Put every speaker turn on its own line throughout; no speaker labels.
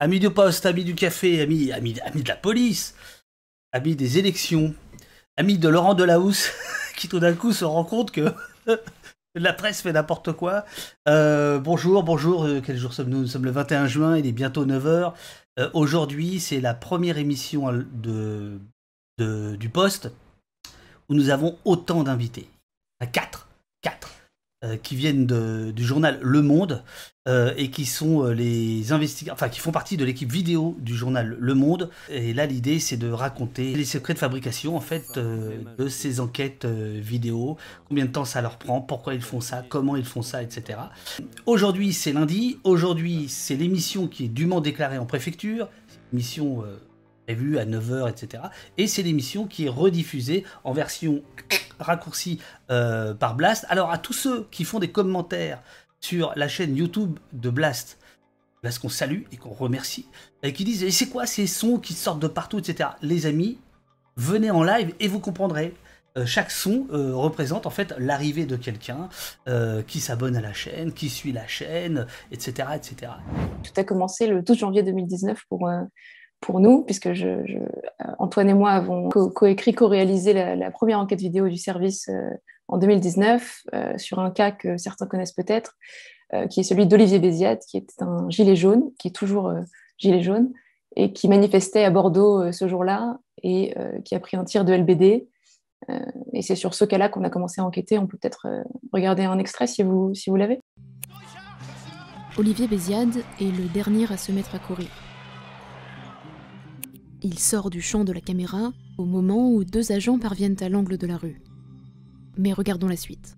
Amis du poste, amis du café, amis, amis, amis de la police, amis des élections, amis de Laurent Delahousse, qui tout d'un coup se rend compte que la presse fait n'importe quoi. Euh, bonjour, bonjour, euh, quel jour sommes-nous? Nous sommes le 21 juin, il est bientôt 9h. Euh, aujourd'hui, c'est la première émission de, du poste où nous avons autant d'invités. Quatre. Quatre. Euh, qui viennent du journal Le Monde euh, et qui sont euh, les investigateurs, enfin qui font partie de l'équipe vidéo du journal Le Monde. Et là, l'idée, c'est de raconter les secrets de fabrication en fait de ces enquêtes vidéo, combien de temps ça leur prend, pourquoi ils font ça, comment ils font ça, etc. Aujourd'hui, c'est lundi. Aujourd'hui, c'est l'émission qui est dûment déclarée en préfecture. Émission prévue à 9h, etc. Et c'est l'émission qui est rediffusée en version raccourci euh, par Blast. Alors à tous ceux qui font des commentaires sur la chaîne YouTube de Blast, Blast qu'on salue et qu'on remercie, et qui disent c'est quoi ces sons qui sortent de partout, etc. Les amis, venez en live et vous comprendrez. Euh, chaque son euh, représente en fait l'arrivée de quelqu'un qui s'abonne à la chaîne, qui suit la chaîne, etc., etc.
Tout a commencé le 12 janvier 2019 pour pour nous, puisque euh, Antoine et moi avons coécrit, co-réalisé la, première enquête vidéo du service euh, en 2019 euh, sur un cas que certains connaissent peut-être, qui est celui d'Olivier Béziade, qui est un gilet jaune, qui est toujours gilet jaune, et qui manifestait à Bordeaux ce jour-là et qui a pris un tir de LBD. et c'est sur ce cas-là qu'on a commencé à enquêter. On peut peut-être regarder un extrait si vous, si vous l'avez.
Olivier Béziade est le dernier à se mettre à courir. Il sort du champ de la caméra au moment où deux agents parviennent à l'angle de la rue. Mais regardons la suite.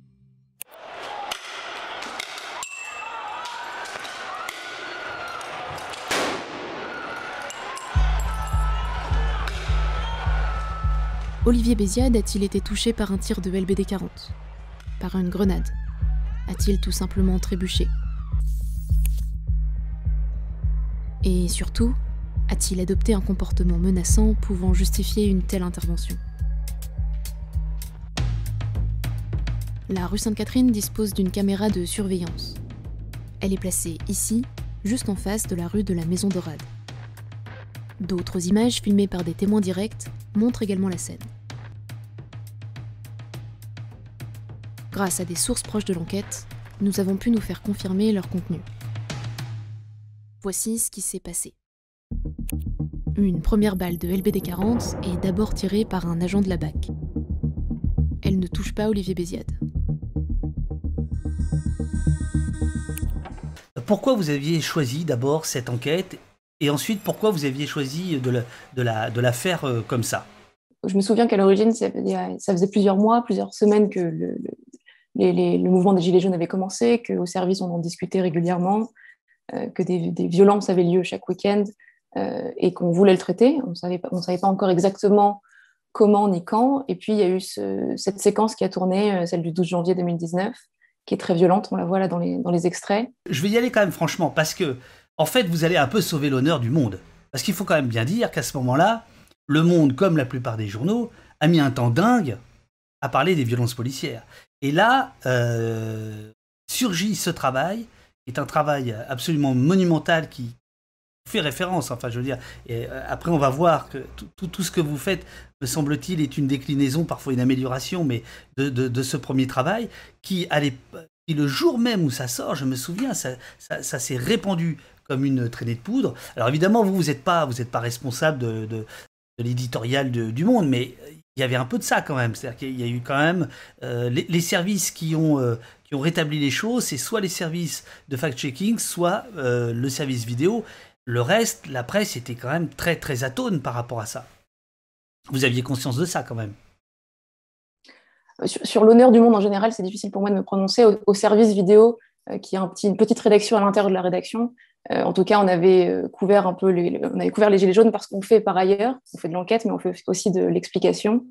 Olivier Béziade a-t-il été touché par un tir de LBD 40 Par une grenade? A-t-il tout simplement trébuché? Et surtout, a-t-il adopté un comportement menaçant pouvant justifier une telle intervention La rue Sainte-Catherine dispose d'une caméra de surveillance. Elle est placée ici, juste en face de la rue de la Maison Dorade. D'autres images filmées par des témoins directs montrent également la scène. Grâce à des sources proches de l'enquête, nous avons pu nous faire confirmer leur contenu. Voici ce qui s'est passé. Une première balle de LBD-40 est d'abord tirée par un agent de la BAC. Elle ne touche pas Olivier Béziade.
Pourquoi vous aviez choisi d'abord cette enquête et ensuite pourquoi vous aviez choisi de la, de la, de la faire euh, comme ça?
Je me souviens qu'à l'origine, ça, faisait plusieurs mois, plusieurs semaines que le, le mouvement des Gilets jaunes avait commencé, qu'au service on en discutait régulièrement, euh, que des, des, violences avaient lieu chaque week-end, euh, et qu'on voulait le traiter. On ne savait pas encore exactement comment ni quand. Et puis, il y a eu cette séquence qui a tourné, euh, celle du 12 janvier 2019, qui est très violente. On la voit là dans les, dans les extraits.
Je vais y aller quand même, franchement, parce que, en fait, vous allez un peu sauver l'honneur du monde. Parce qu'il faut quand même bien dire qu'à ce moment-là, le monde, comme la plupart des journaux, a mis un temps dingue à parler des violences policières. Et là, euh, surgit ce travail, qui est un travail absolument monumental qui, fait référence. Enfin, je veux dire, et euh, après, on va voir que tout, ce que vous faites, me semble-t-il, est une déclinaison, parfois une amélioration, mais de, ce premier travail qui, allait, qui, le jour même où ça sort, je me souviens, ça s'est répandu comme une traînée de poudre. Alors évidemment, vous, vous n'êtes pas, vous êtes pas responsable de, de, l'éditorial du Monde, mais il y avait un peu de ça quand même. C'est-à-dire qu'il y a eu quand même euh, les, services qui ont, euh, qui ont rétabli les choses, c'est soit les services de fact-checking, soit le service vidéo. Le reste, la presse était quand même très très atone par rapport à ça. Vous aviez conscience de ça quand même
euh, Sur, l'honneur du monde en général, c'est difficile pour moi de me prononcer. Au, service vidéo, euh, qui a une petite rédaction à l'intérieur de la rédaction, euh, en tout cas, on avait couvert un peu les, on avait couvert les gilets jaunes parce qu'on fait par ailleurs, on fait de l'enquête, mais on fait aussi de l'explication.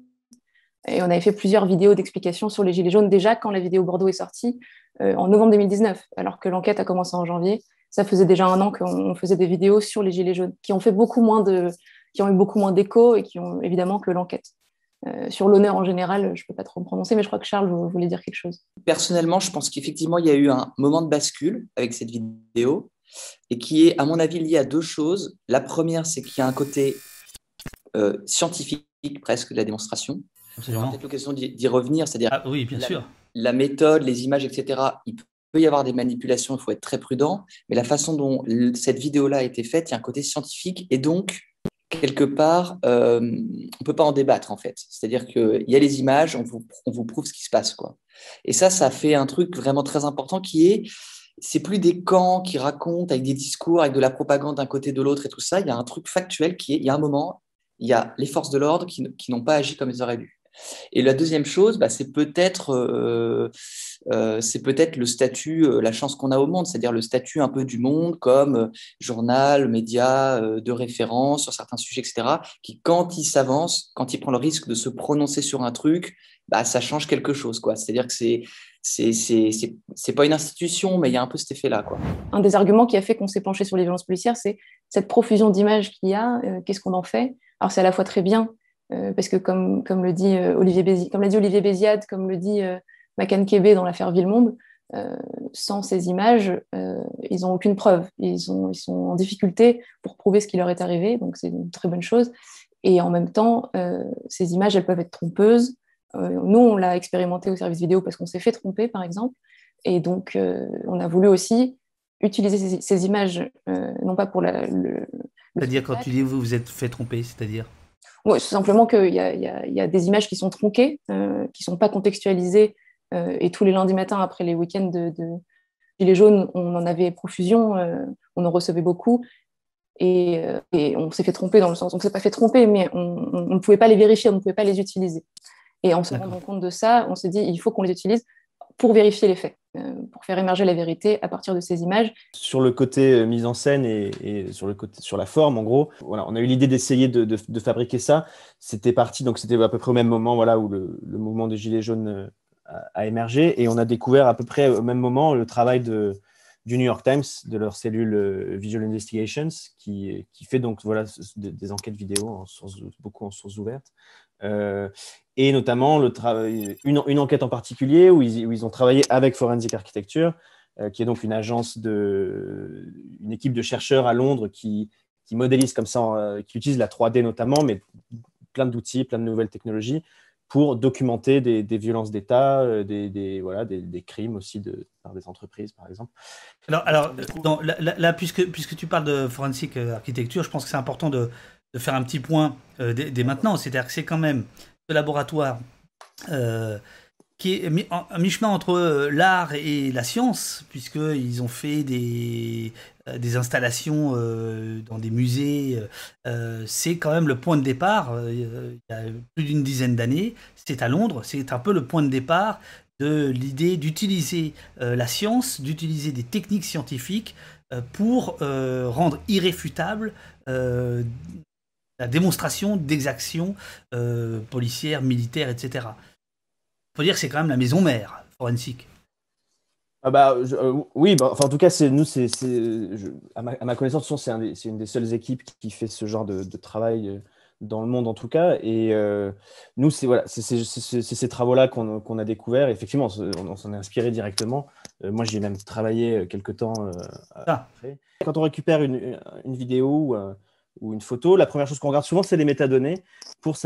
Et on avait fait plusieurs vidéos d'explication sur les gilets jaunes déjà quand la vidéo Bordeaux est sortie en novembre 2019, alors que l'enquête a commencé en janvier ça faisait déjà un an qu'on faisait des vidéos sur les gilets jaunes, qui ont fait beaucoup moins de, qui ont eu beaucoup moins d'écho et qui ont évidemment que l'enquête. Euh, sur l'honneur en général, je ne peux pas trop me prononcer, mais je crois que Charles voulait dire quelque chose.
Personnellement, je pense qu'effectivement, il y a eu un moment de bascule avec cette vidéo. et qui est, à mon avis, lié à deux choses. La première, c'est qu'il y a un côté euh, scientifique presque de la démonstration. On aura peut-être l'occasion d'y revenir, c'est-à-dire
ah, oui, bien
la,
sûr.
la méthode, les images, etc. Il peut y avoir des manipulations, il faut être très prudent, mais la façon dont cette vidéo-là a été faite, il y a un côté scientifique et donc quelque part, euh, on ne peut pas en débattre en fait. C'est-à-dire qu'il y a les images, on vous, prouve ce qui se passe. Quoi. Et ça, ça fait un truc vraiment très important qui est, c'est plus des camps qui racontent avec des discours, avec de la propagande d'un côté de l'autre et tout ça. Il y a un truc factuel qui est, il y a un moment, il y a les forces de l'ordre qui, qui n'ont pas agi comme elles auraient dû. Et la deuxième chose, bah, c'est peut-être euh, euh, peut-être le statut, euh, la chance qu'on a au monde, c'est-à-dire le statut un peu du monde comme journal, média de référence sur certains sujets, etc., qui, quand il s'avance, quand il prend le risque de se prononcer sur un truc, bah, ça change quelque chose. C'est-à-dire que c'est c'est pas une institution, mais il y a un peu cet effet-là.
Un des arguments qui a fait qu'on s'est penché sur les violences policières, c'est cette profusion d'images qu'il y a, qu'est-ce qu'on en fait? Alors c'est à la fois très bien parce que comme, comme le dit euh, Olivier Béziade, comme l'a dit Olivier Béziade, comme le dit euh, Macan Kébé dans l'affaire Villemonde, sans ces images, ils n'ont aucune preuve. Ils, ont, ils sont en difficulté pour prouver ce qui leur est arrivé, donc c'est une très bonne chose. Et en même temps, ces images, elles peuvent être trompeuses. nous, on l'a expérimenté au service vidéo parce qu'on s'est fait tromper, par exemple. Et donc, on a voulu aussi utiliser ces, images, non pas pour la, le...
C'est-à-dire, quand tu dis vous vous êtes fait tromper, c'est-à-dire
oui, simplement qu'il y, a des images qui sont tronquées, euh, qui ne sont pas contextualisées. Euh, et tous les lundis matins, après les week-ends de, de Gilets jaunes, on en avait profusion, euh, on en recevait beaucoup. Et, on s'est fait tromper dans le sens, on ne s'est pas fait tromper, mais on ne pouvait pas les vérifier, on ne pouvait pas les utiliser. Et en se rendant compte de ça, on s'est dit, il faut qu'on les utilise pour vérifier les faits, pour faire émerger la vérité à partir de ces images.
Sur le côté euh, mise en scène et, sur, le côté, sur la forme, en gros, voilà, on a eu l'idée d'essayer de, fabriquer ça. C'était parti, donc c'était à peu près au même moment voilà, où le, mouvement des Gilets jaunes euh, a, émergé. Et on a découvert à peu près au même moment le travail de, du New York Times, de leur cellule euh, Visual Investigations, qui, fait donc voilà, des, enquêtes vidéo en source, beaucoup en sources ouvertes. Euh, et notamment le une, une, enquête en particulier où ils, où ils, ont travaillé avec Forensic Architecture, euh, qui est donc une agence de, une équipe de chercheurs à Londres qui, qui modélise comme ça, euh, qui utilise la 3D notamment, mais plein d'outils, plein de nouvelles technologies pour documenter des, des violences d'État, des, des, voilà, des, crimes aussi de, par des entreprises, par exemple.
Alors, alors dans, là, puisque, puisque tu parles de forensic architecture, je pense que c'est important de, de, faire un petit point dès, dès, maintenant. C'est-à-dire que c'est quand même laboratoire euh, qui est à mi-chemin entre euh, l'art et la science, puisqu'ils ont fait des, euh, des installations dans des musées. c'est quand même le point de départ, il y a plus d'une dizaine d'années. C'est à Londres, c'est un peu le point de départ de l'idée d'utiliser la science, d'utiliser des techniques scientifiques pour rendre irréfutable la démonstration d'exactions euh, policières, militaires, etc. Il faut dire que c'est quand même la maison mère forensique.
Ah bah, euh, oui, bah, enfin, en tout cas, c'est nous, c'est, à, ma, à, ma, connaissance, c'est, une des seules équipes qui fait ce genre de, travail euh, dans le monde, en tout cas. Et nous, c'est voilà, c'est, ces travaux-là qu'on, a découverts. Effectivement, on, s'en est inspiré directement. moi, j'ai même travaillé quelque temps ah. après. Quand on récupère une, une vidéo ou ou une photo, la première chose qu'on regarde souvent, c'est les métadonnées pour,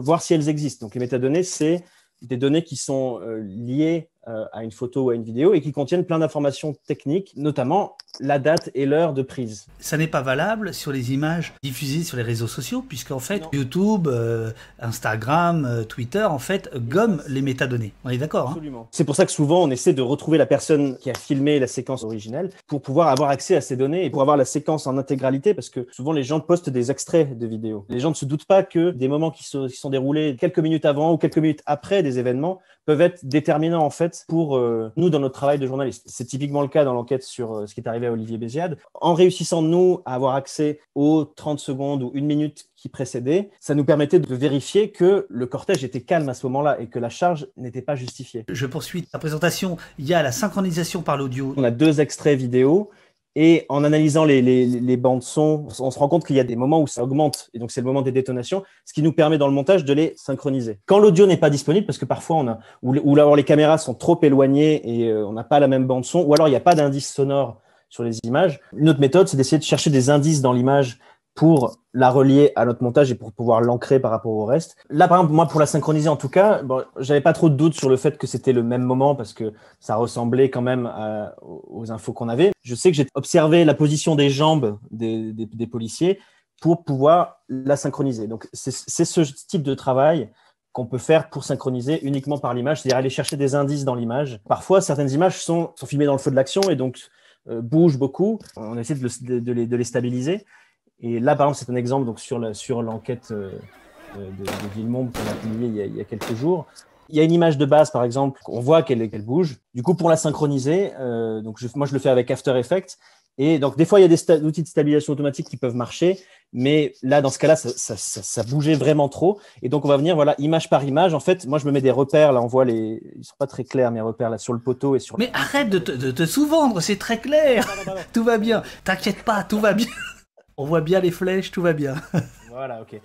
voir si elles existent. Donc les métadonnées, c'est des données qui sont euh, liées à une photo ou à une vidéo et qui contiennent plein d'informations techniques, notamment la date et l'heure de prise.
Ça n'est pas valable sur les images diffusées sur les réseaux sociaux, puisqu'en fait, YouTube, euh, Instagram, euh, Twitter, en fait, gomment les métadonnées. On est d'accord hein
Absolument. C'est pour ça que souvent, on essaie de retrouver la personne qui a filmé la séquence originelle pour pouvoir avoir accès à ces données et pour avoir la séquence en intégralité, parce que souvent, les gens postent des extraits de vidéos. Les gens ne se doutent pas que des moments qui, qui sont déroulés quelques minutes avant ou quelques minutes après des événements peuvent être déterminants en fait pour euh, nous dans notre travail de journaliste. C'est typiquement le cas dans l'enquête sur euh, ce qui est arrivé à Olivier Béziade. En réussissant nous à avoir accès aux 30 secondes ou une minute qui précédaient, ça nous permettait de vérifier que le cortège était calme à ce moment-là et que la charge n'était pas justifiée.
Je poursuis la présentation. Il y a la synchronisation par l'audio.
On a deux extraits vidéo et en analysant les, les, bandes son, on se rend compte qu'il y a des moments où ça augmente. Et donc, c'est le moment des détonations, ce qui nous permet dans le montage de les synchroniser. Quand l'audio n'est pas disponible, parce que parfois, on a, ou, ou alors les caméras sont trop éloignées et euh, on n'a pas la même bande son, ou alors il n'y a pas d'indice sonore sur les images. Une autre méthode, c'est d'essayer de chercher des indices dans l'image pour la relier à notre montage et pour pouvoir l'ancrer par rapport au reste. Là, par exemple, moi, pour la synchroniser, en tout cas, bon, j'avais pas trop de doutes sur le fait que c'était le même moment parce que ça ressemblait quand même aux infos qu'on avait. Je sais que j'ai observé la position des jambes des, policiers pour pouvoir la synchroniser. Donc, c'est ce type de travail qu'on peut faire pour synchroniser uniquement par l'image, c'est-à-dire aller chercher des indices dans l'image. Parfois, certaines images sont, filmées dans le feu de l'action et donc euh, bougent beaucoup. On essaie de les stabiliser. Et là, par exemple, c'est un exemple donc, sur, sur l'enquête euh, euh, de, de Villemont qu'on a publiée il, il y a, quelques jours. Il y a une image de base, par exemple, on voit qu'elle qu'elle bouge. Du coup, pour la synchroniser, euh, donc moi je le fais avec After Effects. Et donc, des fois, il y a des outils de stabilisation automatique qui peuvent marcher, mais là, dans ce cas-là, ça, ça, ça, ça, bougeait vraiment trop. Et donc, on va venir, voilà, image par image. En fait, moi, je me mets des repères. Là, on voit les, ils sont pas très clairs mes repères là sur le poteau et sur.
Mais arrête de te, de te sous-vendre, c'est très clair. tout va bien. T'inquiète pas, tout va bien. On voit bien les flèches, tout va bien.
voilà, ok.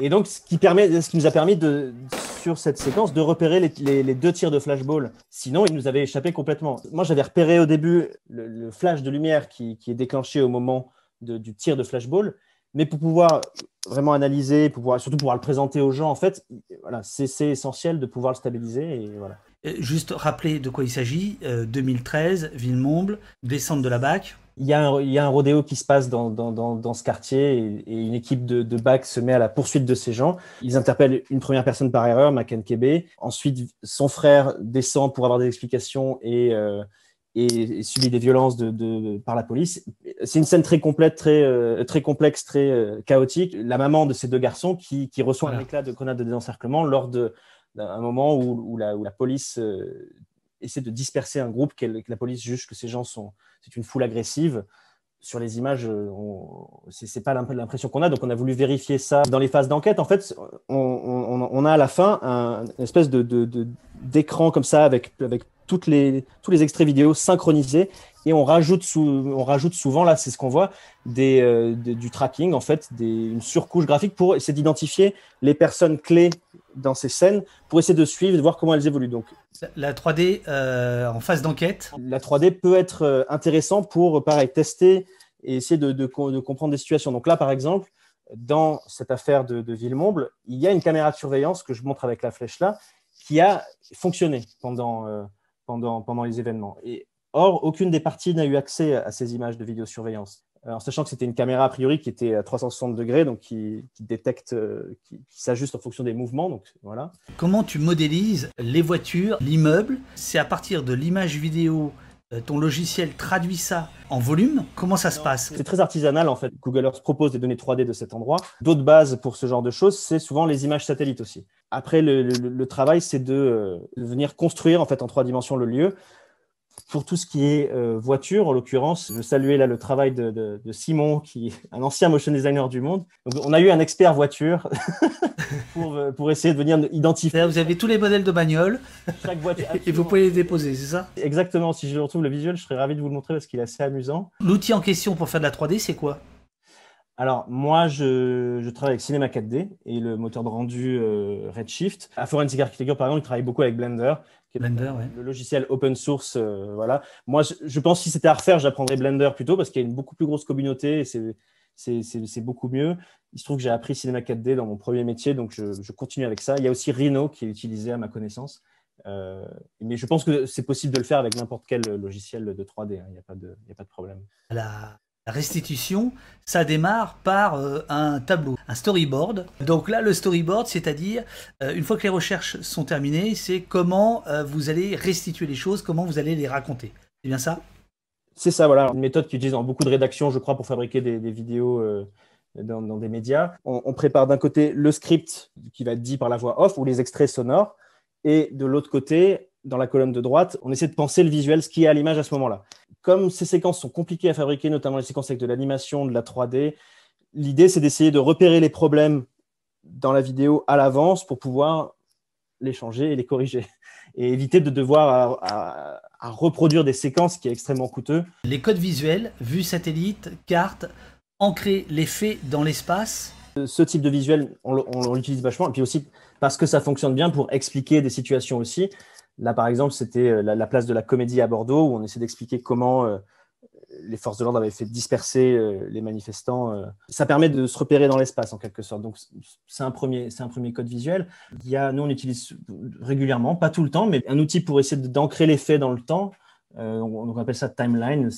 Et donc, ce qui, permet, ce qui nous a permis, de, sur cette séquence, de repérer les, les, deux tirs de flashball. Sinon, il nous avait échappé complètement. Moi, j'avais repéré au début le, flash de lumière qui, qui, est déclenché au moment de, du tir de flashball. Mais pour pouvoir vraiment analyser, pour pouvoir, surtout pouvoir le présenter aux gens, en fait, voilà, c'est essentiel de pouvoir le stabiliser. Et voilà.
Juste rappeler de quoi il s'agit. 2013, euh, Villemomble, descente de la BAC
il y, a un, il y a un rodéo qui se passe dans, dans, dans, dans ce quartier et, et, une équipe de, de BAC se met à la poursuite de ces gens. Ils interpellent une première personne par erreur, Kebe. Ensuite, son frère descend pour avoir des explications et, euh, et, subit des violences de, de, par la police. C'est une scène très complète, très, euh, très complexe, très euh, chaotique. La maman de ces deux garçons qui, qui reçoit voilà. un éclat de grenade de désencerclement lors de d'un moment où, où, la, où la police euh, essaie de disperser un groupe, que la police juge que ces gens sont c'est une foule agressive. Sur les images, ce n'est pas l'impression qu'on a, donc on a voulu vérifier ça. Dans les phases d'enquête, en fait, on, a à la fin un, une espèce de, d'écran comme ça avec, avec toutes les, tous les extraits vidéo synchronisés et on rajoute, on rajoute souvent, là c'est ce qu'on voit, des, euh, du tracking, en fait, des, une surcouche graphique pour essayer d'identifier les personnes clés dans ces scènes pour essayer de suivre, de voir comment elles évoluent. Donc,
la 3D euh, en phase d'enquête
La 3D peut être euh, intéressant pour, pareil, tester et essayer de, de, de, comprendre des situations. Donc là, par exemple, dans cette affaire de, de Villemomble, il y a une caméra de surveillance que je montre avec la flèche là, qui a fonctionné pendant, euh, pendant, pendant les événements. Et, or, aucune des parties n'a eu accès à ces images de vidéosurveillance. Euh, en sachant que c'était une caméra a priori qui était à 360 degrés, donc qui, qui détecte, euh, qui, qui s'ajuste en fonction des mouvements. Donc voilà.
Comment tu modélises les voitures, l'immeuble? C'est à partir de l'image vidéo euh, ton logiciel traduit ça en volume? Comment ça se passe?
C'est très artisanal en fait. Google Earth propose des données 3D de cet endroit. D'autres bases pour ce genre de choses, c'est souvent les images satellites aussi. Après, le, le, le travail, c'est de, de venir construire en fait en trois dimensions le lieu pour tout ce qui est euh, voiture, en l'occurrence, je saluais là le travail de, de, de, Simon, qui est un ancien motion designer du monde. Donc, on a eu un expert voiture pour, euh, pour essayer de venir identifier.
Vous avez tous les modèles de bagnole
Chaque voiture,
et vous pouvez les déposer, c'est ça?
Exactement. Si je retrouve le visuel, je serais ravi de vous le montrer parce qu'il est assez amusant.
L'outil en question pour faire de la 3D, c'est quoi?
Alors, moi, je, je, travaille avec Cinema 4D et le moteur de rendu euh, Redshift. À Forensic Architecture, par exemple, il travaille beaucoup avec Blender, qui est
Blender,
le,
ouais.
le logiciel open source. Euh, voilà. Moi, je, je, pense que si c'était à refaire, j'apprendrais Blender plutôt parce qu'il y a une beaucoup plus grosse communauté et c'est beaucoup mieux. Il se trouve que j'ai appris Cinema 4D dans mon premier métier, donc je, je, continue avec ça. Il y a aussi Rhino qui est utilisé à ma connaissance. Euh, mais je pense que c'est possible de le faire avec n'importe quel logiciel de 3D. Hein. Il n'y a, a, pas de problème.
La restitution, ça démarre par euh, un tableau, un storyboard. Donc là, le storyboard, c'est-à-dire, euh, une fois que les recherches sont terminées, c'est comment euh, vous allez restituer les choses, comment vous allez les raconter. C'est bien ça?
C'est ça, voilà. Une méthode qui utilise dans beaucoup de rédactions, je crois, pour fabriquer des, vidéos dans, dans, des médias. On, on prépare d'un côté le script qui va être dit par la voix off ou les extraits sonores, et de l'autre côté, dans la colonne de droite, on essaie de penser le visuel, ce qui est à l'image à ce moment-là. Comme ces séquences sont compliquées à fabriquer, notamment les séquences avec de l'animation, de la 3D, l'idée c'est d'essayer de repérer les problèmes dans la vidéo à l'avance pour pouvoir les changer et les corriger et éviter de devoir à, à, à reproduire des séquences qui est extrêmement coûteux.
Les codes visuels, vue satellite, carte, ancrer les faits dans l'espace.
Ce type de visuel, on, on l'utilise vachement, et puis aussi parce que ça fonctionne bien pour expliquer des situations aussi. Là, par exemple, c'était la, la, place de la Comédie à Bordeaux où on essaie d'expliquer comment euh, les forces de l'ordre avaient fait disperser les manifestants. Ça permet de se repérer dans l'espace en quelque sorte. Donc c'est un premier, un premier code visuel. Il y a, nous on utilise régulièrement, pas tout le temps, mais un outil pour essayer d'ancrer les faits dans le temps. on, appelle ça timeline,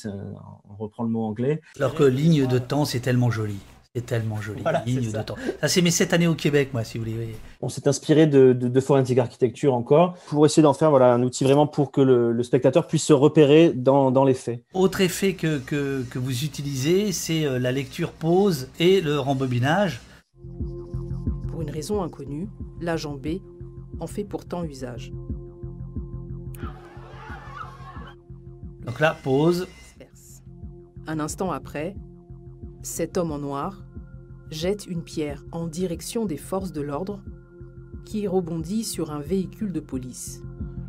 on reprend le mot anglais.
Alors que ligne de temps, c'est tellement joli. C'est tellement joli. ligne de temps. Ça, c'est mes sept années au Québec, moi, si vous voulez.
On s'est inspiré de, de, Forensic Architecture encore pour essayer d'en faire voilà, un outil vraiment pour que le, spectateur puisse se repérer dans, dans, les faits.
Autre effet que, que, que vous utilisez, c'est euh, la lecture pause et le rembobinage.
Pour une raison inconnue, l'agent B en fait pourtant usage.
Donc là, pause.
Un instant après, cet homme en noir jette une pierre en direction des forces de l'ordre qui rebondit sur un véhicule de police.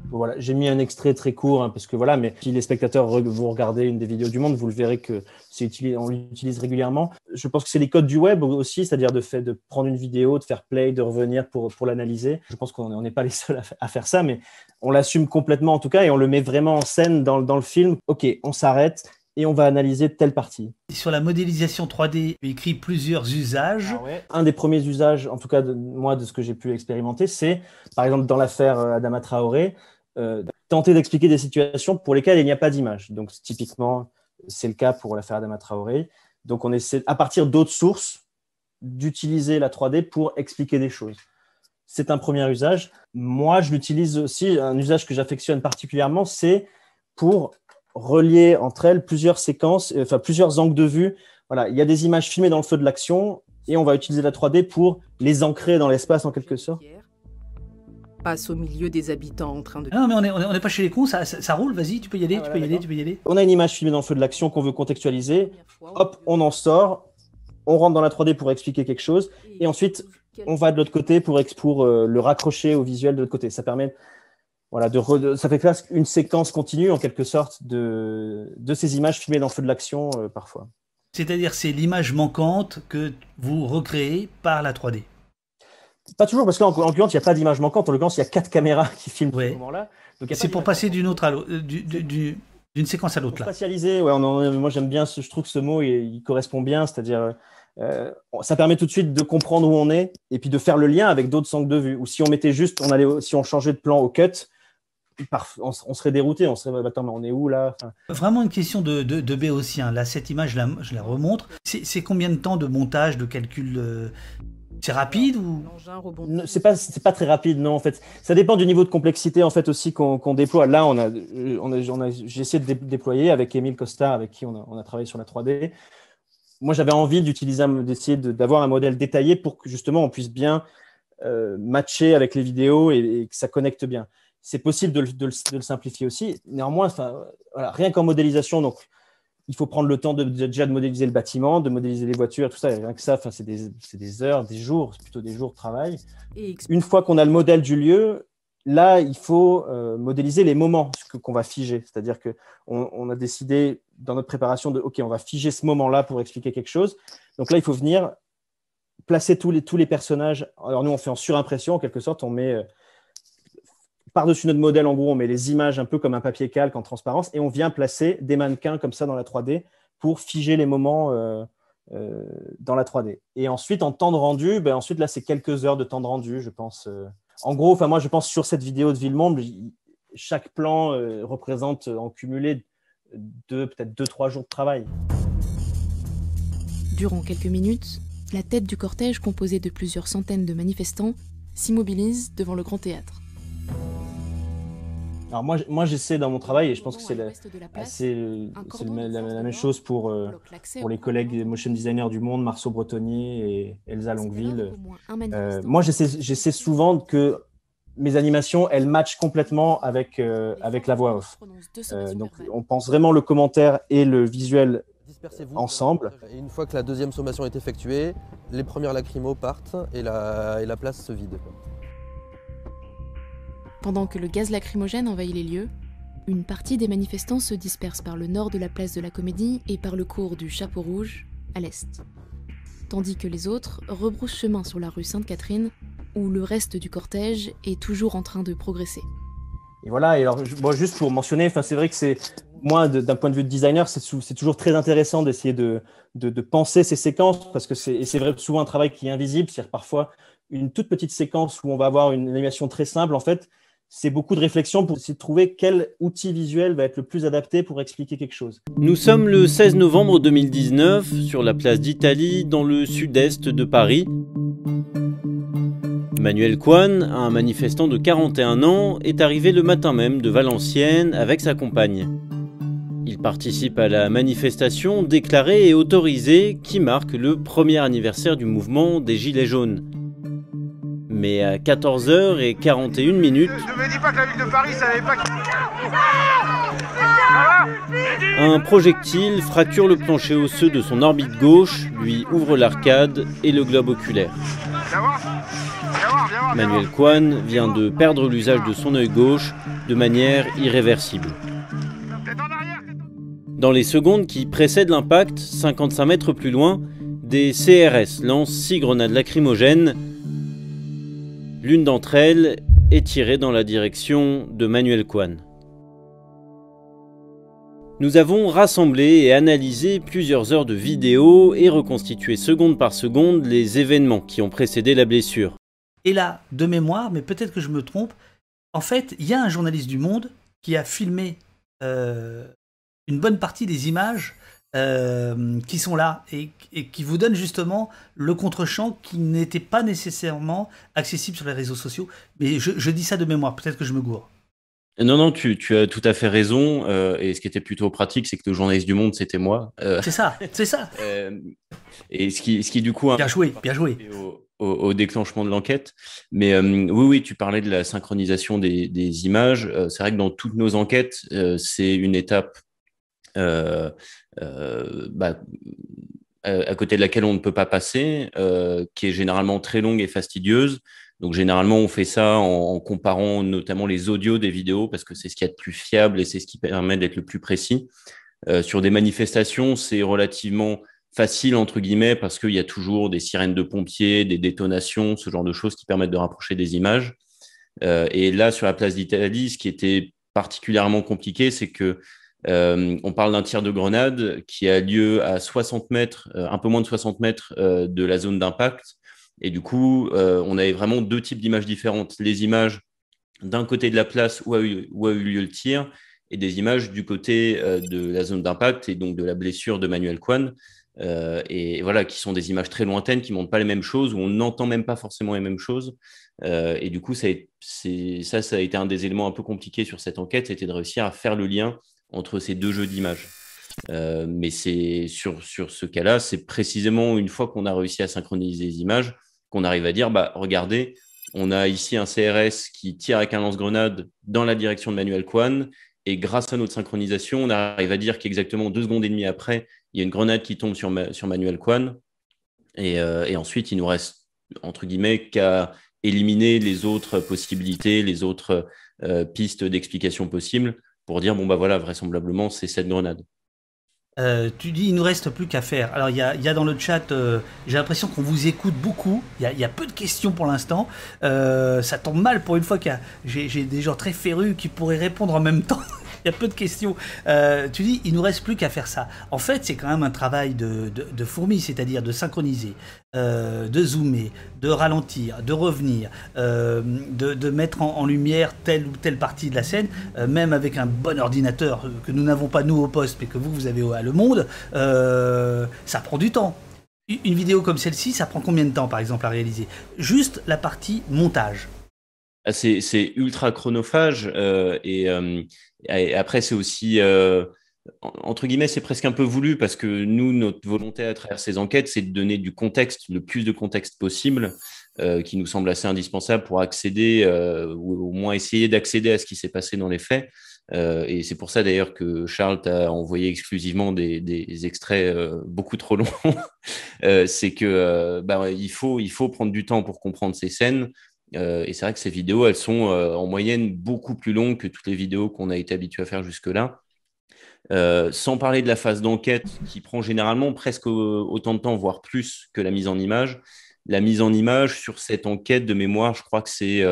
Voilà, j'ai mis un extrait très court hein, parce que voilà, mais si les spectateurs vous regardez une des vidéos du monde, vous le verrez que c'est on l'utilise régulièrement. Je pense que c'est les codes du web aussi, c'est-à-dire de fait de prendre une vidéo, de faire play, de revenir pour, pour l'analyser. Je pense qu'on n'est pas les seuls à, faire ça, mais on l'assume complètement en tout cas et on le met vraiment en scène dans, dans le film. Ok, on s'arrête, et on va analyser telle partie.
Sur la modélisation 3D, tu écrit plusieurs usages.
Ah Un des premiers usages, en tout cas de moi, de ce que j'ai pu expérimenter, c'est, par exemple, dans l'affaire euh, Adama Traoré, euh, tenter d'expliquer des situations pour lesquelles il n'y a pas d'image. Donc, typiquement, c'est le cas pour l'affaire Adama Traoré. Donc, on essaie, à partir d'autres sources, d'utiliser la 3D pour expliquer des choses. C'est un premier usage. Moi, je l'utilise aussi, un usage que j'affectionne particulièrement, c'est pour relier entre elles plusieurs séquences, euh, enfin plusieurs angles de vue. Voilà, il y a des images filmées dans le feu de l'action et on va utiliser la 3D pour les ancrer dans l'espace en quelque sorte.
Passe au milieu des habitants en train de.
non, mais on n'est pas chez les cons, ça, ça, roule, vas-y, tu peux y aller, ah, tu peux y aller, tu peux y aller.
On a une image filmée dans le feu de l'action qu'on veut contextualiser. Hop, on en sort, on rentre dans la 3D pour expliquer quelque chose, et ensuite on va de l'autre côté pour, pour euh, le raccrocher au visuel de l'autre côté. Ça permet voilà, de, ça fait presque une séquence continue en quelque sorte de, de ces images filmées dans le feu de l'action euh, parfois.
C'est-à-dire c'est l'image manquante que vous recréez par la 3D.
Pas toujours, parce qu'en en l'occurrence, il n'y a pas d'image manquante. En l'occurrence, il y a quatre caméras qui filment
à ce moment-là. C'est pour passer d'une autre à l'autre, euh, d'une séquence à l'autre.
Spatialiser, ouais, moi j'aime bien, je trouve que ce mot il, il correspond bien, c'est-à-dire euh, ça permet tout de suite de comprendre où on est et puis de faire le lien avec d'autres angles de vue. Ou si on mettait juste, on allait, si on changeait de plan au cut, on, serait dérouté, on serait, attends, mais on est où là?
Vraiment une question de, de, de béotien. Là, cette image, je la, je la remontre. C'est combien de temps de montage, de calcul euh, C'est rapide ou?
C'est pas, c'est pas très rapide, non. En fait, ça dépend du niveau de complexité en fait aussi qu'on déploie. Là, on a, on a, on a j'ai essayé de déployer avec Emile Costa, avec qui on a, on a travaillé sur la 3D. Moi, j'avais envie d'utiliser, d'essayer d'avoir un modèle détaillé pour que justement on puisse bien euh, matcher avec les vidéos et que ça connecte bien c'est possible de, le simplifier aussi. Néanmoins, voilà, rien qu'en modélisation, donc il faut prendre le temps de, déjà de modéliser le bâtiment, de modéliser les voitures, tout ça. rien que ça, c'est des, des, heures, des jours, plutôt des jours de travail. Une fois qu'on a le modèle du lieu, là, il faut euh, modéliser les moments qu'on va figer. C'est-à-dire qu'on on a décidé dans notre préparation de, OK, on va figer ce moment-là pour expliquer quelque chose. Donc là, il faut venir placer tous les, tous les personnages. Alors nous, on fait en surimpression, en quelque sorte, on met euh, par-dessus notre modèle, en gros, on met les images un peu comme un papier calque en transparence et on vient placer des mannequins comme ça dans la 3D pour figer les moments euh, euh, dans la 3D. Et ensuite, en temps de rendu, ben, ensuite là, c'est quelques heures de temps de rendu, je pense. Euh. En gros, moi, je pense sur cette vidéo de Villemonde, chaque plan représente en cumulé deux, peut-être deux, trois jours de travail.
Durant quelques minutes, la tête du cortège composé de plusieurs centaines de manifestants s'immobilise devant le grand théâtre.
Alors moi, moi j'essaie dans mon travail et je pense que c'est la, la, même chose pour, euh, pour les collègues motion designers du monde, Marceau Bretonnier et Elsa Longueville. Euh, moi j'essaie souvent que mes animations, elles matchent complètement avec, euh, avec la voix off. donc on pense vraiment le commentaire et le visuel ensemble.
Et une fois que la deuxième sommation est effectuée, les premières lacrymos partent et la, et la place se vide.
Pendant que le gaz lacrymogène envahit les lieux, une partie des manifestants se disperse par le nord de la place de la Comédie et par le cours du Chapeau Rouge, à l'est. Tandis que les autres rebroussent chemin sur la rue Sainte-Catherine, où le reste du cortège est toujours en train de progresser.
Et voilà, et alors, juste pour mentionner, c'est vrai que c'est moi, d'un point de vue de designer, c'est toujours très intéressant d'essayer de, penser ces séquences parce que c'est souvent un travail qui est invisible. C'est-à-dire parfois une toute petite séquence où on va avoir une animation très simple. En fait, c'est beaucoup de réflexion pour essayer de trouver quel outil visuel va être le plus adapté pour expliquer quelque chose.
Nous sommes le 16 novembre 2019 sur la place d'Italie dans le sud-est de Paris. Manuel Kwan, un manifestant de 41 ans, est arrivé le matin même de Valenciennes avec sa compagne. Il participe à la manifestation déclarée et autorisée qui marque le premier anniversaire du mouvement des Gilets jaunes mais à 14h41 minutes. Un projectile fracture le plancher osseux de son orbite gauche, lui ouvre l'arcade et le globe oculaire. Manuel Kwan vient de perdre l'usage de son œil gauche de manière irréversible. Dans les secondes qui précèdent l'impact, 55 mètres plus loin, des CRS lancent six grenades lacrymogènes L'une d'entre elles est tirée dans la direction de Manuel Kwan. Nous avons rassemblé et analysé plusieurs heures de vidéos et reconstitué seconde par seconde les événements qui ont précédé la blessure.
Et là, de mémoire, mais peut-être que je me trompe, en fait, il y a un journaliste du Monde qui a filmé euh, une bonne partie des images euh, qui sont là et, qui vous donnent justement le contre-champ qui n'était pas nécessairement accessible sur les réseaux sociaux. Mais je, dis ça de mémoire, peut-être que je me gourre.
Non, non, tu, as tout à fait raison. Euh, et ce qui était plutôt pratique, c'est que le journaliste du Monde, c'était moi.
Euh, c'est ça, c'est ça.
et ce qui, ce qui, du coup.
Bien joué, bien joué.
Au, déclenchement de l'enquête. Mais oui, oui, tu parlais de la synchronisation des, des images. c'est vrai que dans toutes nos enquêtes, c'est une étape euh, bah, à côté de laquelle on ne peut pas passer, euh, qui est généralement très longue et fastidieuse. Donc généralement, on fait ça en, comparant notamment les audios des vidéos parce que c'est ce qui est le plus fiable et c'est ce qui permet d'être le plus précis. sur des manifestations, c'est relativement facile entre guillemets parce qu'il y a toujours des sirènes de pompiers, des détonations, ce genre de choses qui permettent de rapprocher des images. et là, sur la place d'Italie, ce qui était particulièrement compliqué, c'est que euh, on parle d'un tir de grenade qui a lieu à 60 mètres, euh, un peu moins de 60 mètres euh, de la zone d'impact. Et du coup, on avait vraiment deux types d'images différentes. Les images d'un côté de la place où a, eu, lieu le tir et des images du côté de la zone d'impact et donc de la blessure de Manuel Kwan. et voilà, qui sont des images très lointaines, qui montrent pas les mêmes choses, où on n'entend même pas forcément les mêmes choses. et du coup, ça, ça a été un des éléments un peu compliqués sur cette enquête, c'était de réussir à faire le lien entre ces deux jeux d'images. Euh, mais c'est sur, sur ce cas-là, c'est précisément une fois qu'on a réussi à synchroniser les images qu'on arrive à dire bah, regardez, on a ici un CRS qui tire avec un lance-grenade dans la direction de Manuel Kwan. Et grâce à notre synchronisation, on arrive à dire qu'exactement deux secondes et demie après, il y a une grenade qui tombe sur, Manuel Kwan. Et, euh, et, ensuite, il nous reste, entre guillemets, qu'à éliminer les autres possibilités, les autres euh, pistes d'explication possibles pour dire bon bah voilà vraisemblablement c'est cette grenade.
Euh, tu dis il nous reste plus qu'à faire. Alors il y a, dans le chat, euh, j'ai l'impression qu'on vous écoute beaucoup. Il y, a, peu de questions pour l'instant. Euh, ça tombe mal pour une fois qu'il j'ai des gens très férus qui pourraient répondre en même temps. Il y a peu de questions. Euh, tu dis, il nous reste plus qu'à faire ça. En fait, c'est quand même un travail de, de, fourmi, c'est-à-dire de synchroniser, euh, de zoomer, de ralentir, de revenir, euh, de, mettre en, lumière telle ou telle partie de la scène, même avec un bon ordinateur que nous n'avons pas nous au poste, mais que vous, vous avez à Le Monde, ça prend du temps. Une vidéo comme celle-ci, ça prend combien de temps, par exemple, à réaliser? Juste la partie montage.
Ah, c'est ultra chronophage et, après, c'est aussi, euh, entre guillemets, c'est presque un peu voulu parce que nous, notre volonté à travers ces enquêtes, c'est de donner du contexte, le plus de contexte possible, euh, qui nous semble assez indispensable pour accéder, euh, ou au moins essayer d'accéder à ce qui s'est passé dans les faits. et c'est pour ça d'ailleurs que Charles t'a envoyé exclusivement des, des extraits beaucoup trop longs. c'est que bah, il, faut, il faut prendre du temps pour comprendre ces scènes. Euh, et c'est vrai que ces vidéos, elles sont euh, en moyenne beaucoup plus longues que toutes les vidéos qu'on a été habitué à faire jusque-là. Euh, sans parler de la phase d'enquête qui prend généralement presque autant de temps, voire plus que la mise en image. La mise en image sur cette enquête de mémoire, je crois que c'est